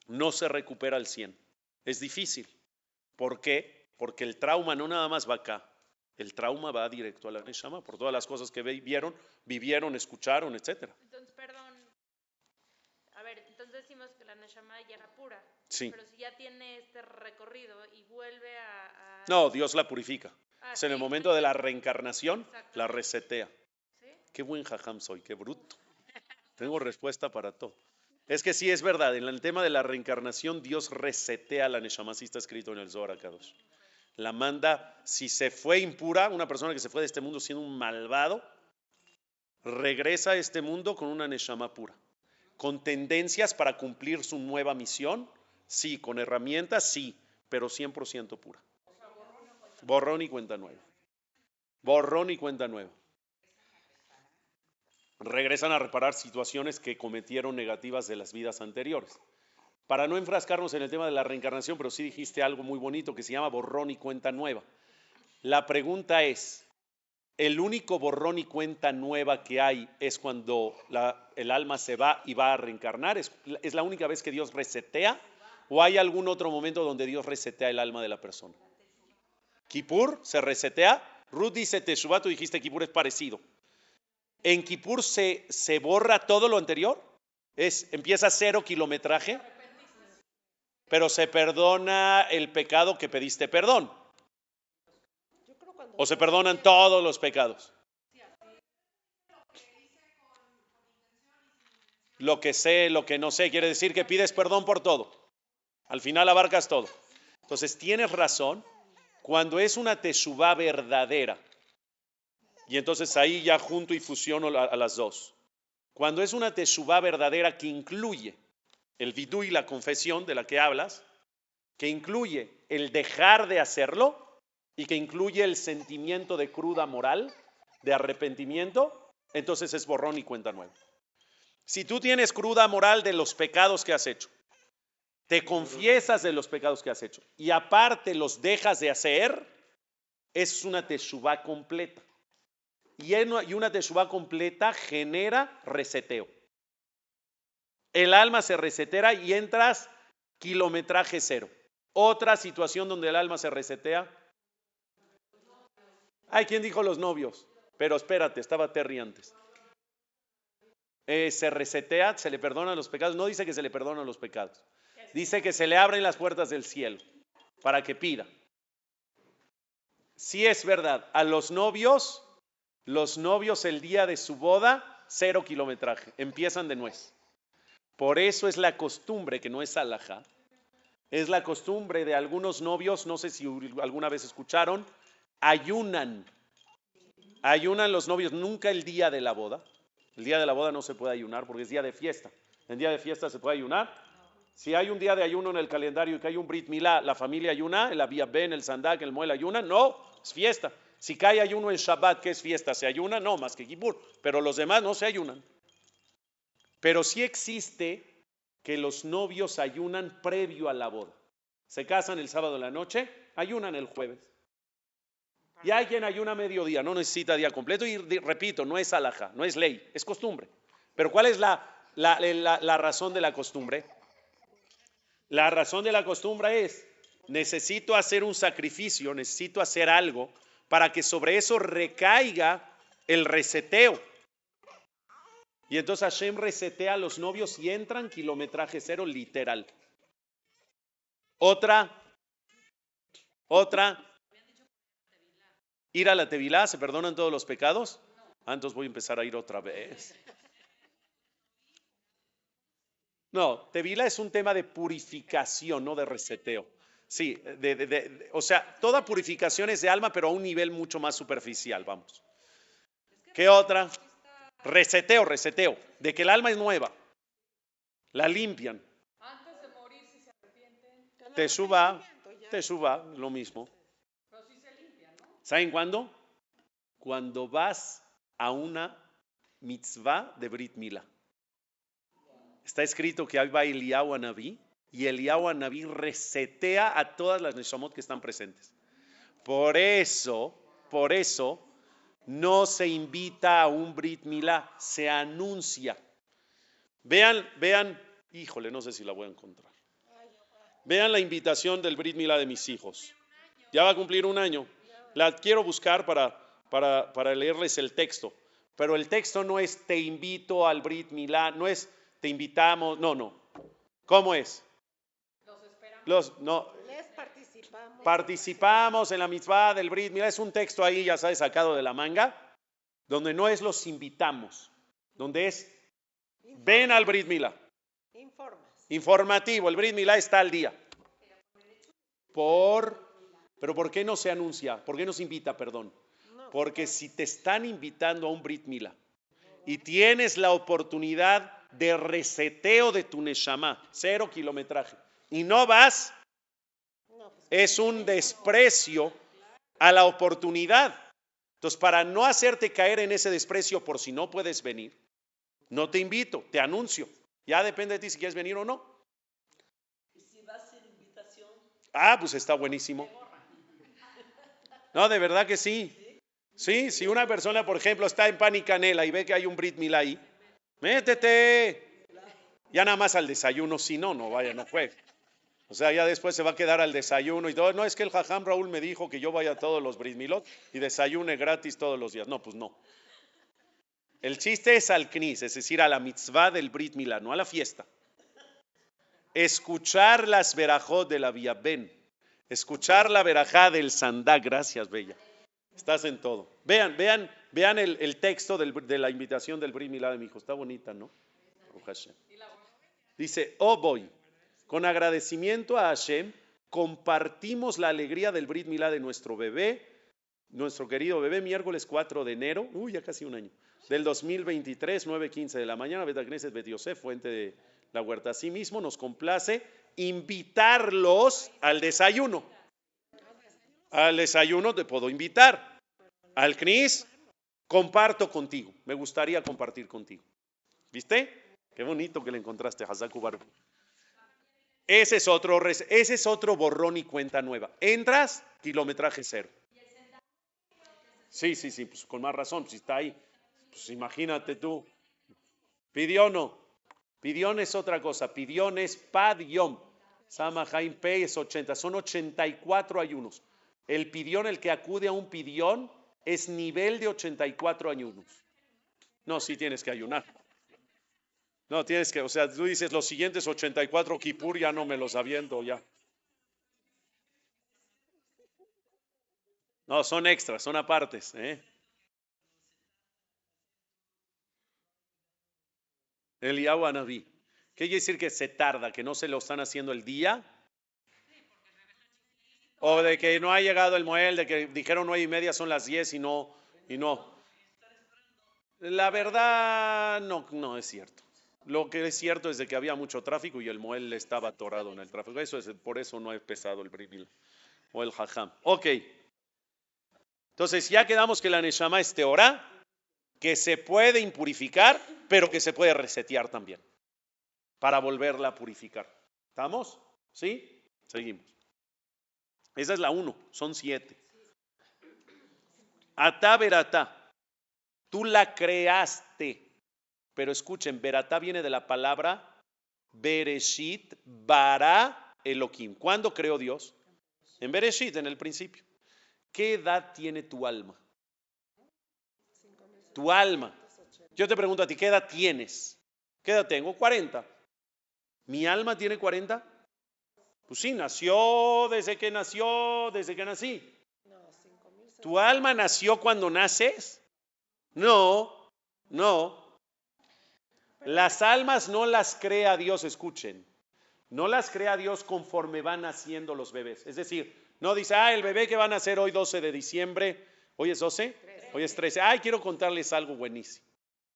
no se recupera al 100. Es difícil. ¿Por qué? Porque el trauma no nada más va acá. El trauma va directo a la neshama por todas las cosas que vieron, vivieron, escucharon, etc. Entonces, perdón. A ver, entonces decimos que la Neshama ya era pura. Sí. Pero si ya tiene este recorrido y vuelve a. a- No, Dios la purifica. Ah, Es en el momento de la reencarnación, la resetea. Qué buen jajam soy, qué bruto. [LAUGHS] Tengo respuesta para todo. Es que sí es verdad, en el tema de la reencarnación, Dios resetea la Neshama, así está escrito en el Zohar Kadosh. La manda, si se fue impura, una persona que se fue de este mundo siendo un malvado, regresa a este mundo con una Neshama pura. Con tendencias para cumplir su nueva misión, sí, con herramientas, sí, pero 100% pura. Borrón y cuenta nueva. Borrón y cuenta nueva regresan a reparar situaciones que cometieron negativas de las vidas anteriores. Para no enfrascarnos en el tema de la reencarnación, pero sí dijiste algo muy bonito que se llama borrón y cuenta nueva. La pregunta es, ¿el único borrón y cuenta nueva que hay es cuando el alma se va y va a reencarnar? ¿Es, ¿Es la única vez que Dios resetea? ¿O hay algún otro momento donde Dios resetea el alma de la persona? ¿Kippur se resetea? Ruth dice Teshuvah, tú dijiste Kippur es parecido en Kippur se, se borra todo lo anterior. Es, empieza cero kilometraje, pero se perdona el pecado que pediste perdón. O se perdonan todos los pecados. Lo que sé, lo que no sé, quiere decir que pides perdón por todo. Al final abarcas todo. Entonces tienes razón cuando es una teshuva verdadera. Y entonces ahí ya junto y fusiono a, las dos. Cuando es una teshuva verdadera que incluye el vidú y la confesión de la que hablas, que incluye el dejar de hacerlo y que incluye el sentimiento de cruda moral, de arrepentimiento, entonces es borrón y cuenta nueva. Si tú tienes cruda moral de los pecados que has hecho, te confiesas de los pecados que has hecho y aparte los dejas de hacer, es una teshuva completa. Y una teshuva completa genera reseteo. El alma se resetera y entras kilometraje cero. Otra situación donde el alma se resetea. Hay quien dijo los novios, pero espérate, estaba Terry antes. Eh, se resetea, se le perdonan los pecados. No dice que se le perdonan los pecados. Dice que se le abren las puertas del cielo para que pida. Si es verdad, a los novios, los novios el día de su boda, cero kilometraje, empiezan de nuez. Por eso es la costumbre, que no es alhaja, es la costumbre de algunos novios, no sé si alguna vez escucharon, ayunan. Ayunan los novios nunca el día de la boda. El día de la boda no se puede ayunar porque es día de fiesta. En día de fiesta se puede ayunar. Si hay un día de ayuno en el calendario y que hay un Brit Milá, la familia ayuna, el Abia Ben, el Sandak, el Moel ayuna, no, es fiesta. Si cae ayuno en Shabbat, que es fiesta, se ayuna, no, más que Kippur. Pero los demás no se ayunan. Pero sí existe que los novios ayunan previo a la boda. Se casan el sábado en la noche, ayunan el jueves. Y hay quien ayuna mediodía, no necesita día completo. Y repito, no es alhaja, no es ley, es costumbre. Pero ¿cuál es la, la, la razón de la costumbre? La razón de la costumbre es, necesito hacer un sacrificio, necesito hacer algo para que sobre eso recaiga el reseteo. Y entonces Hashem resetea a los novios y entran kilometraje cero literal. Otra, otra, ir a la Tevilá, ¿se perdonan todos los pecados? Ah, entonces voy a empezar a ir otra vez. No, Tevilá es un tema de purificación, no de reseteo. Sí, o sea, toda purificación es de alma, pero a un nivel mucho más superficial, vamos. ¿Qué otra? Reseteo, reseteo, de que el alma es nueva. La limpian. Antes de morir, si se arrepienten. Te suba, te suba, lo mismo. Pero sí se limpian, ¿no? ¿Saben cuándo? Cuando vas a una mitzvah de Brit Mila. Está escrito que ahí va Eliyahu Naví y Eliyahu Naví resetea a todas las Neshamot que están presentes. Por eso, por eso, no se invita a un Brit Milá, se anuncia. Vean, vean, híjole, no sé si la voy a encontrar. Vean la invitación del Brit Milá de mis hijos. Ya va a cumplir un año. La quiero buscar para, para, para leerles el texto. Pero el texto no es te invito al Brit Milá, no es te invitamos, no, no. ¿Cómo es? Los esperamos. Los, no, Les participamos. participamos en la mitzvah del Brit Milá. Es un texto ahí, ya sabes, sacado de la manga, donde no es los invitamos, donde es ven al Brit Milá. Informas. Informativo, el Brit Milá está al día. Por, pero ¿por qué no se anuncia? ¿Por qué no se invita, perdón? No, Porque si te están invitando a un Brit Milá y tienes la oportunidad de reseteo de tu Neshama, cero kilometraje, y no vas, es un desprecio a la oportunidad. Entonces, para no hacerte caer en ese desprecio por si no puedes venir, no te invito, te anuncio. Ya depende de ti si quieres venir o no. Ah, pues está buenísimo. No, de verdad que sí. Sí, si una persona, por ejemplo, está en pan y canela y ve que hay un Brit Milá ahí, métete. Ya nada más al desayuno, si no, no vaya, no juegue. O sea, ya después se va a quedar al desayuno y todo. No, es que el Jajam Raúl me dijo que yo vaya a todos los Brit Milot y desayune gratis todos los días. No, pues no. El chiste es al Knis, es decir, a la mitzvah del Brit Milá, no a la fiesta. Escuchar las verajot de la Vía Ben. Escuchar la verajá del Sandá, gracias, Bella. Estás en todo. Vean, vean, vean el, texto de la invitación del Brit Milá de mi hijo. Está bonita, ¿no? Dice, oh voy, con agradecimiento a Hashem, compartimos la alegría del Brit Milá de nuestro bebé, nuestro querido bebé, miércoles 4 de enero, uy, ya casi un año, del 2023, 9.15 de la mañana, Betagneset Bet Yosef, fuente de la huerta. Asimismo, nos complace invitarlos al desayuno. Al desayuno te puedo invitar. Al CNIS, comparto contigo. Me gustaría compartir contigo. ¿Viste? Qué bonito que le encontraste, Baruch. Ese es otro, ese es otro borrón y cuenta nueva. Entras, kilometraje cero. Sí, sí, sí, pues con más razón, si está ahí. Pues imagínate tú. Pidiono. Pidión es otra cosa. Pidión es padión. Sama Jaim Pei es 80. Son 84 ayunos. El pidión, el que acude a un pidión, es nivel de 84 ayunos. No, sí tienes que ayunar. No, tienes que, o sea, tú dices los siguientes 84 Kipur ya no me los aviento ya. No, son extras, son apartes. ¿eh? El Anabí. ¿Qué quiere decir que se tarda, que no se lo están haciendo el día? O de que no ha llegado el Moel, de que dijeron nueve y media son las 10 y no, y no. La verdad, no, no es cierto. Lo que es cierto es de que había mucho tráfico y el Moel estaba atorado en el tráfico. Eso es, por eso no ha pesado el Brivil o el Jajam. Ok. Entonces ya quedamos que la Neshama es Teorá, que se puede impurificar, pero que se puede resetear también para volverla a purificar. ¿Estamos? ¿Sí? Seguimos. Esa es la uno, son siete. Atá. Tú la creaste. Pero escuchen, veratá viene de la palabra Bereshit bara Elohim. ¿Cuándo creó Dios? En Bereshit, en el principio. ¿Qué edad tiene tu alma? Tu alma. Yo te pregunto a ti, ¿qué edad tienes? ¿Qué edad tengo? 40. ¿Mi alma tiene 40? Pues sí, nació desde que nació, desde que nací. No, 5.000. ¿Tu alma nació cuando naces? No, no. Las almas no las crea Dios, escuchen. No las crea Dios conforme van naciendo los bebés. Es decir, no dice, ah, el bebé que van a nacer hoy 12 de diciembre, hoy es 12, hoy es 13. Ay, quiero contarles algo buenísimo.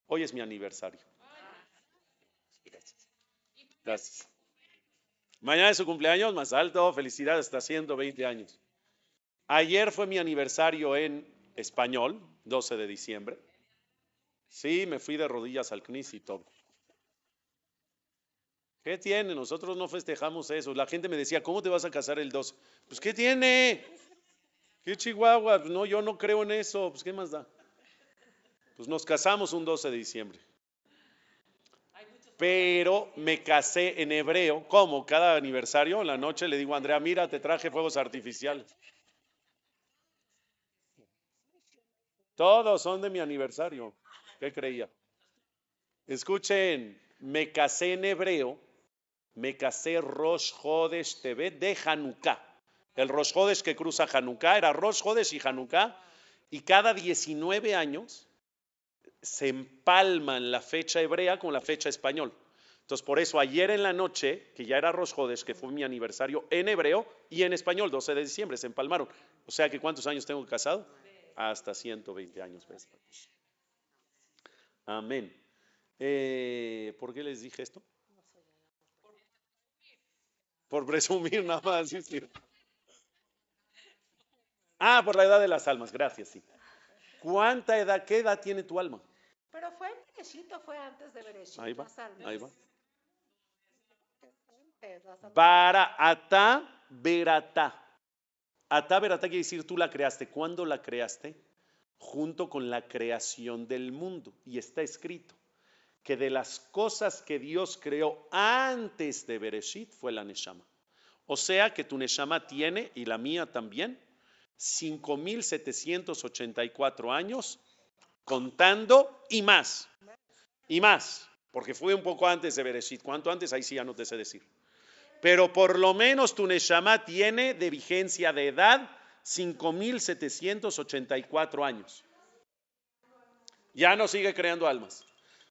Hoy es mi aniversario. Gracias. Mañana es su cumpleaños, más alto, felicidades, está haciendo 20 años. Ayer fue mi aniversario en español, 12 de diciembre. Sí, me fui de rodillas al CNIS y todo. ¿Qué tiene? Nosotros no festejamos eso. La gente me decía, ¿cómo te vas a casar el 12? Pues, ¿qué tiene? ¿Qué chihuahua? Pues, no, yo no creo en eso. Pues, ¿qué más da? Pues nos casamos un 12 de diciembre. Pero me casé en hebreo. ¿Cómo? Cada aniversario, en la noche le digo a Andrea, mira, te traje fuegos artificiales. Todos son de mi aniversario. ¿Qué creía? Escuchen, me casé en hebreo, me casé Rosh Hodesh TV de Hanukkah. El Rosh Hodesh que cruza Hanukkah era Rosh y Hanukkah. Y cada 19 años se empalman la fecha hebrea con la fecha español. Entonces, por eso ayer en la noche, que ya era Rosh Hodesh, que fue mi aniversario en hebreo y en español, 12 de diciembre, se empalmaron. O sea que ¿cuántos años tengo casado? Hasta 120 años. Amén. Eh, ¿Por qué les dije esto? Por presumir nada más. Ah, por la edad de las almas, gracias, sí. ¿Cuánta edad, qué edad tiene tu alma? Pero fue en fue antes de Bereshit. Ahí va, ahí va. Para ata verata. Ata verata quiere decir tú la creaste. ¿Cuándo la creaste? Junto con la creación del mundo. Y está escrito que de las cosas que Dios creó antes de Bereshit fue la Neshama. O sea que tu Neshama tiene, y la mía también, 5.784 años, contando y más. Y más, porque fue un poco antes de Bereshit. ¿Cuánto antes? Ahí sí ya no te sé decir. Pero por lo menos tu Neshama tiene de vigencia de edad 5.784 años. Ya no sigue creando almas.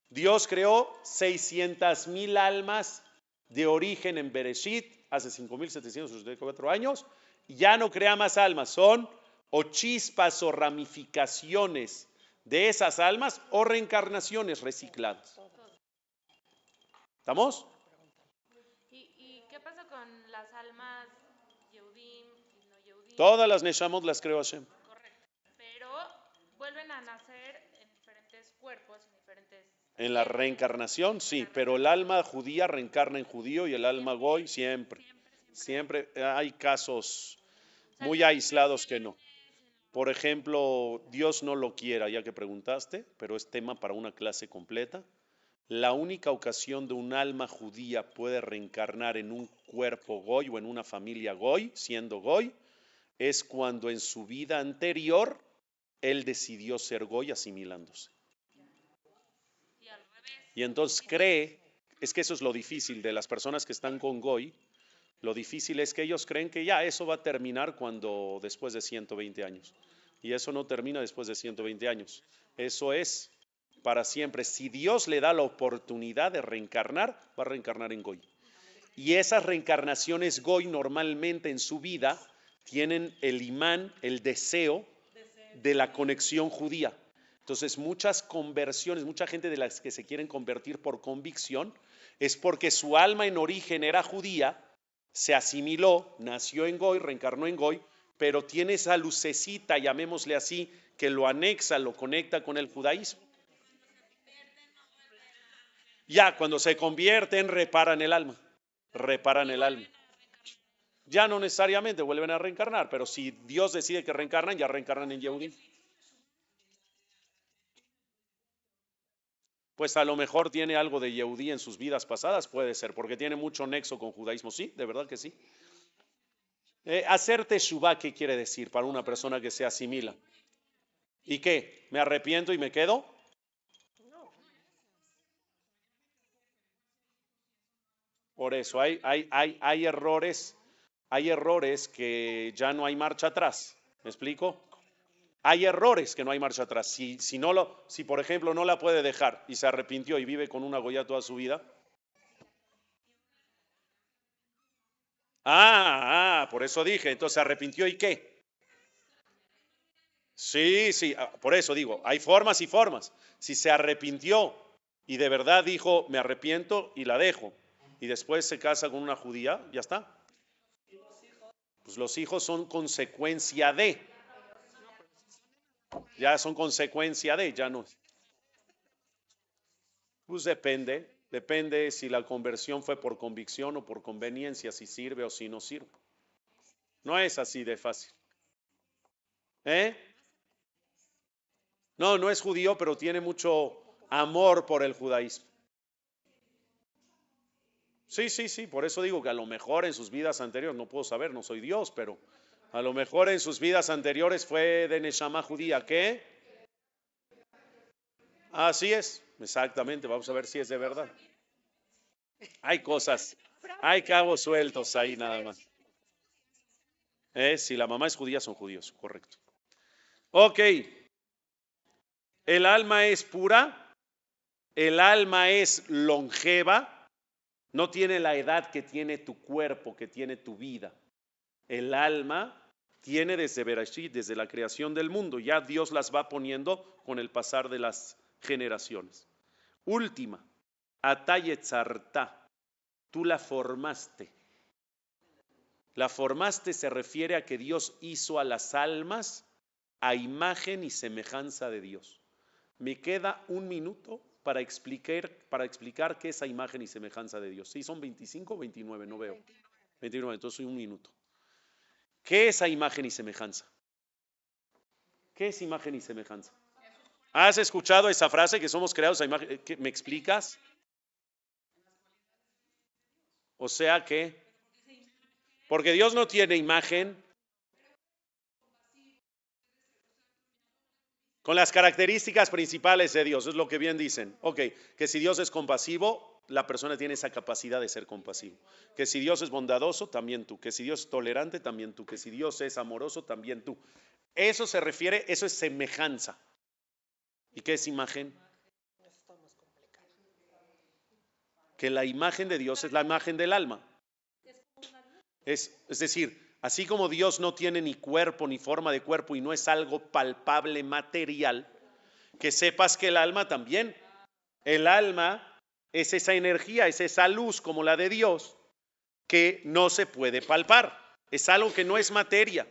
Dios creó 600.000 almas de origen en Bereshit hace 5.784 años. Y Ya no crea más almas, son o chispas o ramificaciones de esas almas o reencarnaciones recicladas. ¿Estamos? ¿Y, y qué pasa con las almas Yehudim y no Yehudim? Todas las Neshamot las creó Hashem. Correcto. Pero vuelven a nacer en diferentes cuerpos, en diferentes... En la reencarnación, sí, pero el alma judía reencarna en judío y el alma goy siempre. Siempre hay casos muy aislados que no. Por ejemplo, Dios no lo quiera, ya que preguntaste, pero es tema para una clase completa. La única ocasión de un alma judía puede reencarnar en un cuerpo goy o en una familia goy, siendo goy, es cuando en su vida anterior él decidió ser goy asimilándose. Y entonces cree, es que eso es lo difícil de las personas que están con Goy, lo difícil es que ellos creen que ya eso va a terminar cuando después de 120 años. Y eso no termina después de 120 años. Eso es para siempre. Si Dios le da la oportunidad de reencarnar, va a reencarnar en Goy. Y esas reencarnaciones Goy normalmente en su vida tienen el imán, el deseo de la conexión judía. Entonces, muchas conversiones, mucha gente de las que se quieren convertir por convicción, es porque su alma en origen era judía, se asimiló, nació en Goy, reencarnó en Goy, pero tiene esa lucecita, llamémosle así, que lo anexa, lo conecta con el judaísmo. Ya, cuando se convierten, reparan el alma, reparan el alma. Ya no necesariamente vuelven a reencarnar, pero si Dios decide que reencarnan, ya reencarnan en Yehudim. Pues a lo mejor tiene algo de Yehudí en sus vidas pasadas, puede ser, porque tiene mucho nexo con judaísmo, sí, de verdad que sí. Eh, hacer ¿qué quiere decir para una persona que se asimila? ¿Y qué? ¿Me arrepiento y me quedo? Por eso hay, hay, hay, hay errores, hay errores que ya no hay marcha atrás. ¿Me explico? Hay errores que no hay marcha atrás. Si, si, no lo, si por ejemplo no la puede dejar y se arrepintió y vive con una Goya toda su vida. Ah, ah, por eso dije, entonces se arrepintió y qué. Sí, sí, ah, por eso digo, hay formas y formas. Si se arrepintió y de verdad dijo, me arrepiento y la dejo, y después se casa con una judía, ya está. Pues los hijos son consecuencia de. Ya son consecuencia de, ya no. Pues depende, depende si la conversión fue por convicción o por conveniencia, si sirve o si no sirve. No es así de fácil. ¿Eh? No, no es judío, pero tiene mucho amor por el judaísmo. Sí, sí, sí, por eso digo que a lo mejor en sus vidas anteriores, no puedo saber, no soy Dios, pero a lo mejor en sus vidas anteriores fue de Neshama judía. ¿Qué? Así es, exactamente, vamos a ver si es de verdad. Hay cosas, hay cabos sueltos ahí nada más. Eh, Si la mamá es judía, son judíos, correcto. Ok, el alma es pura, el alma es longeva, no tiene la edad que tiene tu cuerpo, que tiene tu vida. El alma tiene desde Bereshit, desde la creación del mundo. Ya Dios las va poniendo con el pasar de las generaciones. Última, Atayetzarta, tú la formaste. La formaste se refiere a que Dios hizo a las almas a imagen y semejanza de Dios. Me queda un minuto para explicar, para explicar qué es a imagen y semejanza de Dios. Sí, son 25 o 29, no veo. 29, entonces un minuto. ¿Qué es a imagen y semejanza? ¿Qué es imagen y semejanza? ¿Has escuchado esa frase que somos creados a imagen? ¿Qué- ¿Me explicas? O sea que, porque Dios no tiene imagen con las características principales de Dios, es lo que bien dicen. Ok, que si Dios es compasivo, la persona tiene esa capacidad de ser compasivo. Que si Dios es bondadoso, también tú. Que si Dios es tolerante, también tú. Que si Dios es amoroso, también tú. Eso se refiere, eso es semejanza. ¿Y qué es imagen? Que la imagen de Dios es la imagen del alma. Es, es decir, así como Dios no tiene ni cuerpo ni forma de cuerpo y no es algo palpable, material, que sepas que el alma también. El alma es esa energía, es esa luz como la de Dios que no se puede palpar. Es algo que no es materia,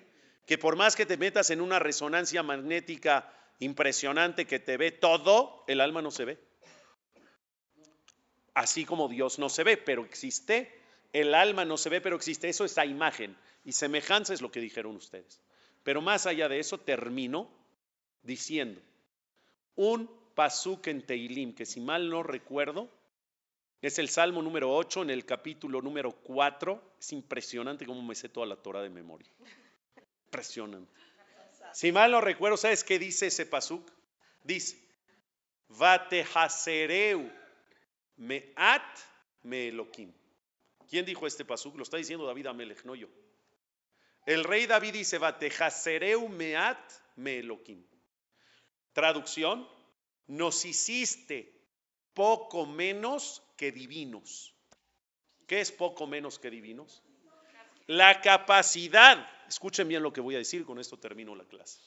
que por más que te metas en una resonancia magnética impresionante que te ve todo, el alma no se ve. Así como Dios no se ve, pero existe. El alma no se ve, pero existe. Eso es la imagen. Y semejanza es lo que dijeron ustedes. Pero más allá de eso, termino diciendo un pasuk en Teilim, que si mal no recuerdo, es el Salmo número 8 en el capítulo número 4. Es impresionante cómo me sé toda la Torah de memoria. Impresionante. Si mal no recuerdo, ¿sabes qué dice ese pasuk? Dice, Vatehasereu me'at me Elohim. ¿Quién dijo este pasuk? Lo está diciendo David Amelech, no yo. El rey David dice, Vatehasereu me'at me Elohim. Traducción, nos hiciste poco menos que divinos. ¿Qué es poco menos que divinos? La capacidad, escuchen bien lo que voy a decir, con esto termino la clase.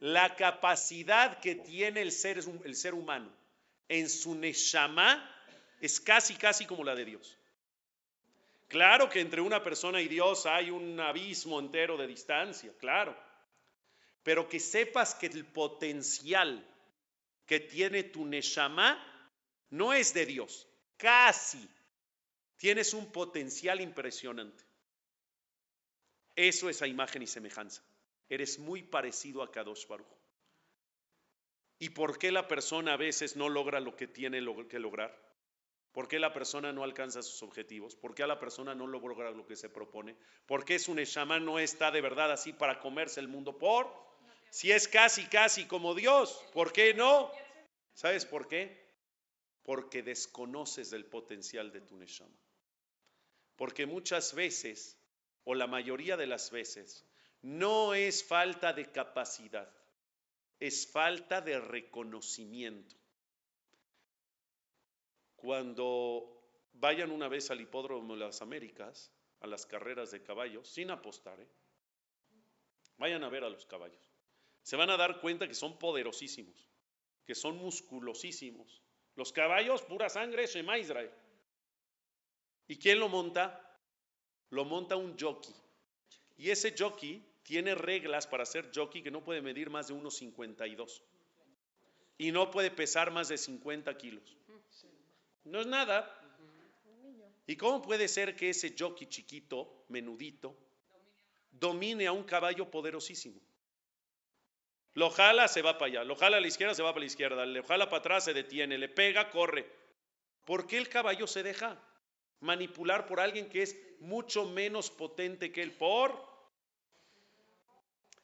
La capacidad que tiene el ser, el ser humano en su neshama es casi, casi como la de Dios. Claro que entre una persona y Dios hay un abismo entero de distancia, claro. Pero que sepas que el potencial que tiene tu neshama no es de Dios, casi. Tienes un potencial impresionante. Eso es a imagen y semejanza. Eres muy parecido a Kadosh Baruch. ¿Y por qué la persona a veces no logra lo que tiene que lograr? ¿Por qué la persona no alcanza sus objetivos? ¿Por qué a la persona no logra lo que se propone? ¿Por qué su Neshama no está de verdad así para comerse el mundo? ¿Por? Si es casi, casi como Dios, ¿por qué no? ¿Sabes por qué? Porque desconoces del potencial de tu Neshama. Porque muchas veces, o la mayoría de las veces, no es falta de capacidad, es falta de reconocimiento. Cuando vayan una vez al hipódromo de las Américas, a las carreras de caballos, sin apostar, ¿eh? vayan a ver a los caballos. Se van a dar cuenta que son poderosísimos, que son musculosísimos. Los caballos, pura sangre, Shema Israel. ¿Y quién lo monta? Lo monta un jockey. Y ese jockey tiene reglas para ser jockey que no puede medir más de 1,52 y no puede pesar más de 50 kilos. No es nada. ¿Y cómo puede ser que ese jockey chiquito, menudito, domine a un caballo poderosísimo? Lo jala, se va para allá. Lo jala a la izquierda, se va para la izquierda. Le jala para atrás, se detiene. Le pega, corre. ¿Por qué el caballo se deja manipular por alguien que es mucho menos potente que él? Por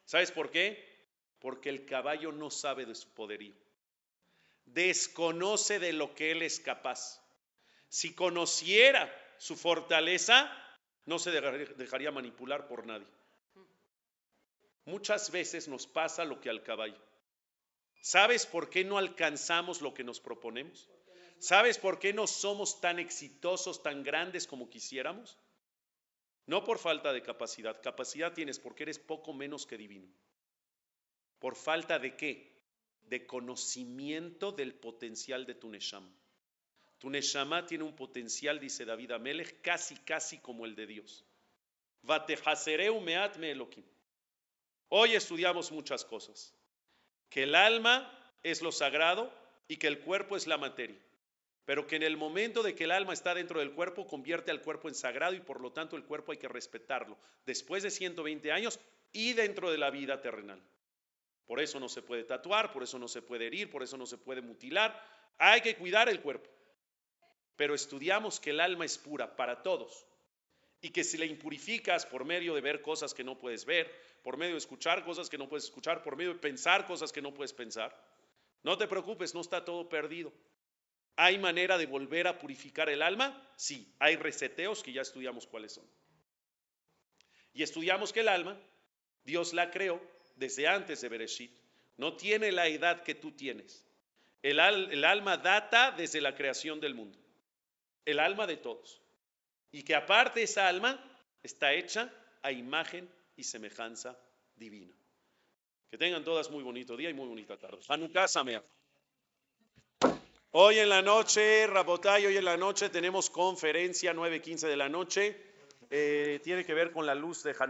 ¿Sabes por qué? Porque el caballo no sabe de su poderío. Desconoce de lo que él es capaz. Si conociera su fortaleza, no se dejaría manipular por nadie. Muchas veces nos pasa lo que al caballo. ¿Sabes por qué no alcanzamos lo que nos proponemos? ¿Sabes por qué no somos tan exitosos, tan grandes como quisiéramos? No por falta de capacidad. Capacidad tienes porque eres poco menos que divino. ¿Por falta de qué? De conocimiento del potencial de tu Neshama. Tu Neshama tiene un potencial, dice David Amelech, casi, casi como el de Dios. meat me Elohim. Hoy estudiamos muchas cosas. Que el alma es lo sagrado y que el cuerpo es la materia pero que en el momento de que el alma está dentro del cuerpo, convierte al cuerpo en sagrado y por lo tanto el cuerpo hay que respetarlo después de 120 años y dentro de la vida terrenal. Por eso no se puede tatuar, por eso no se puede herir, por eso no se puede mutilar. Hay que cuidar el cuerpo. Pero estudiamos que el alma es pura para todos y que si la impurificas por medio de ver cosas que no puedes ver, por medio de escuchar cosas que no puedes escuchar, por medio de pensar cosas que no puedes pensar, no te preocupes, no está todo perdido. ¿Hay manera de volver a purificar el alma? Sí, hay reseteos que ya estudiamos cuáles son. Y estudiamos que el alma, Dios la creó desde antes de Bereshit. No tiene la edad que tú tienes. El alma data desde la creación del mundo. El alma de todos. Y que aparte esa alma está hecha a imagen y semejanza divina. Que tengan todas muy bonito día y muy bonita tarde. Hanukkah Sameach. Hoy en la noche, Rabotay, hoy en la noche tenemos conferencia 9.15 de la noche. Eh, tiene que ver con la luz de Hanukkah.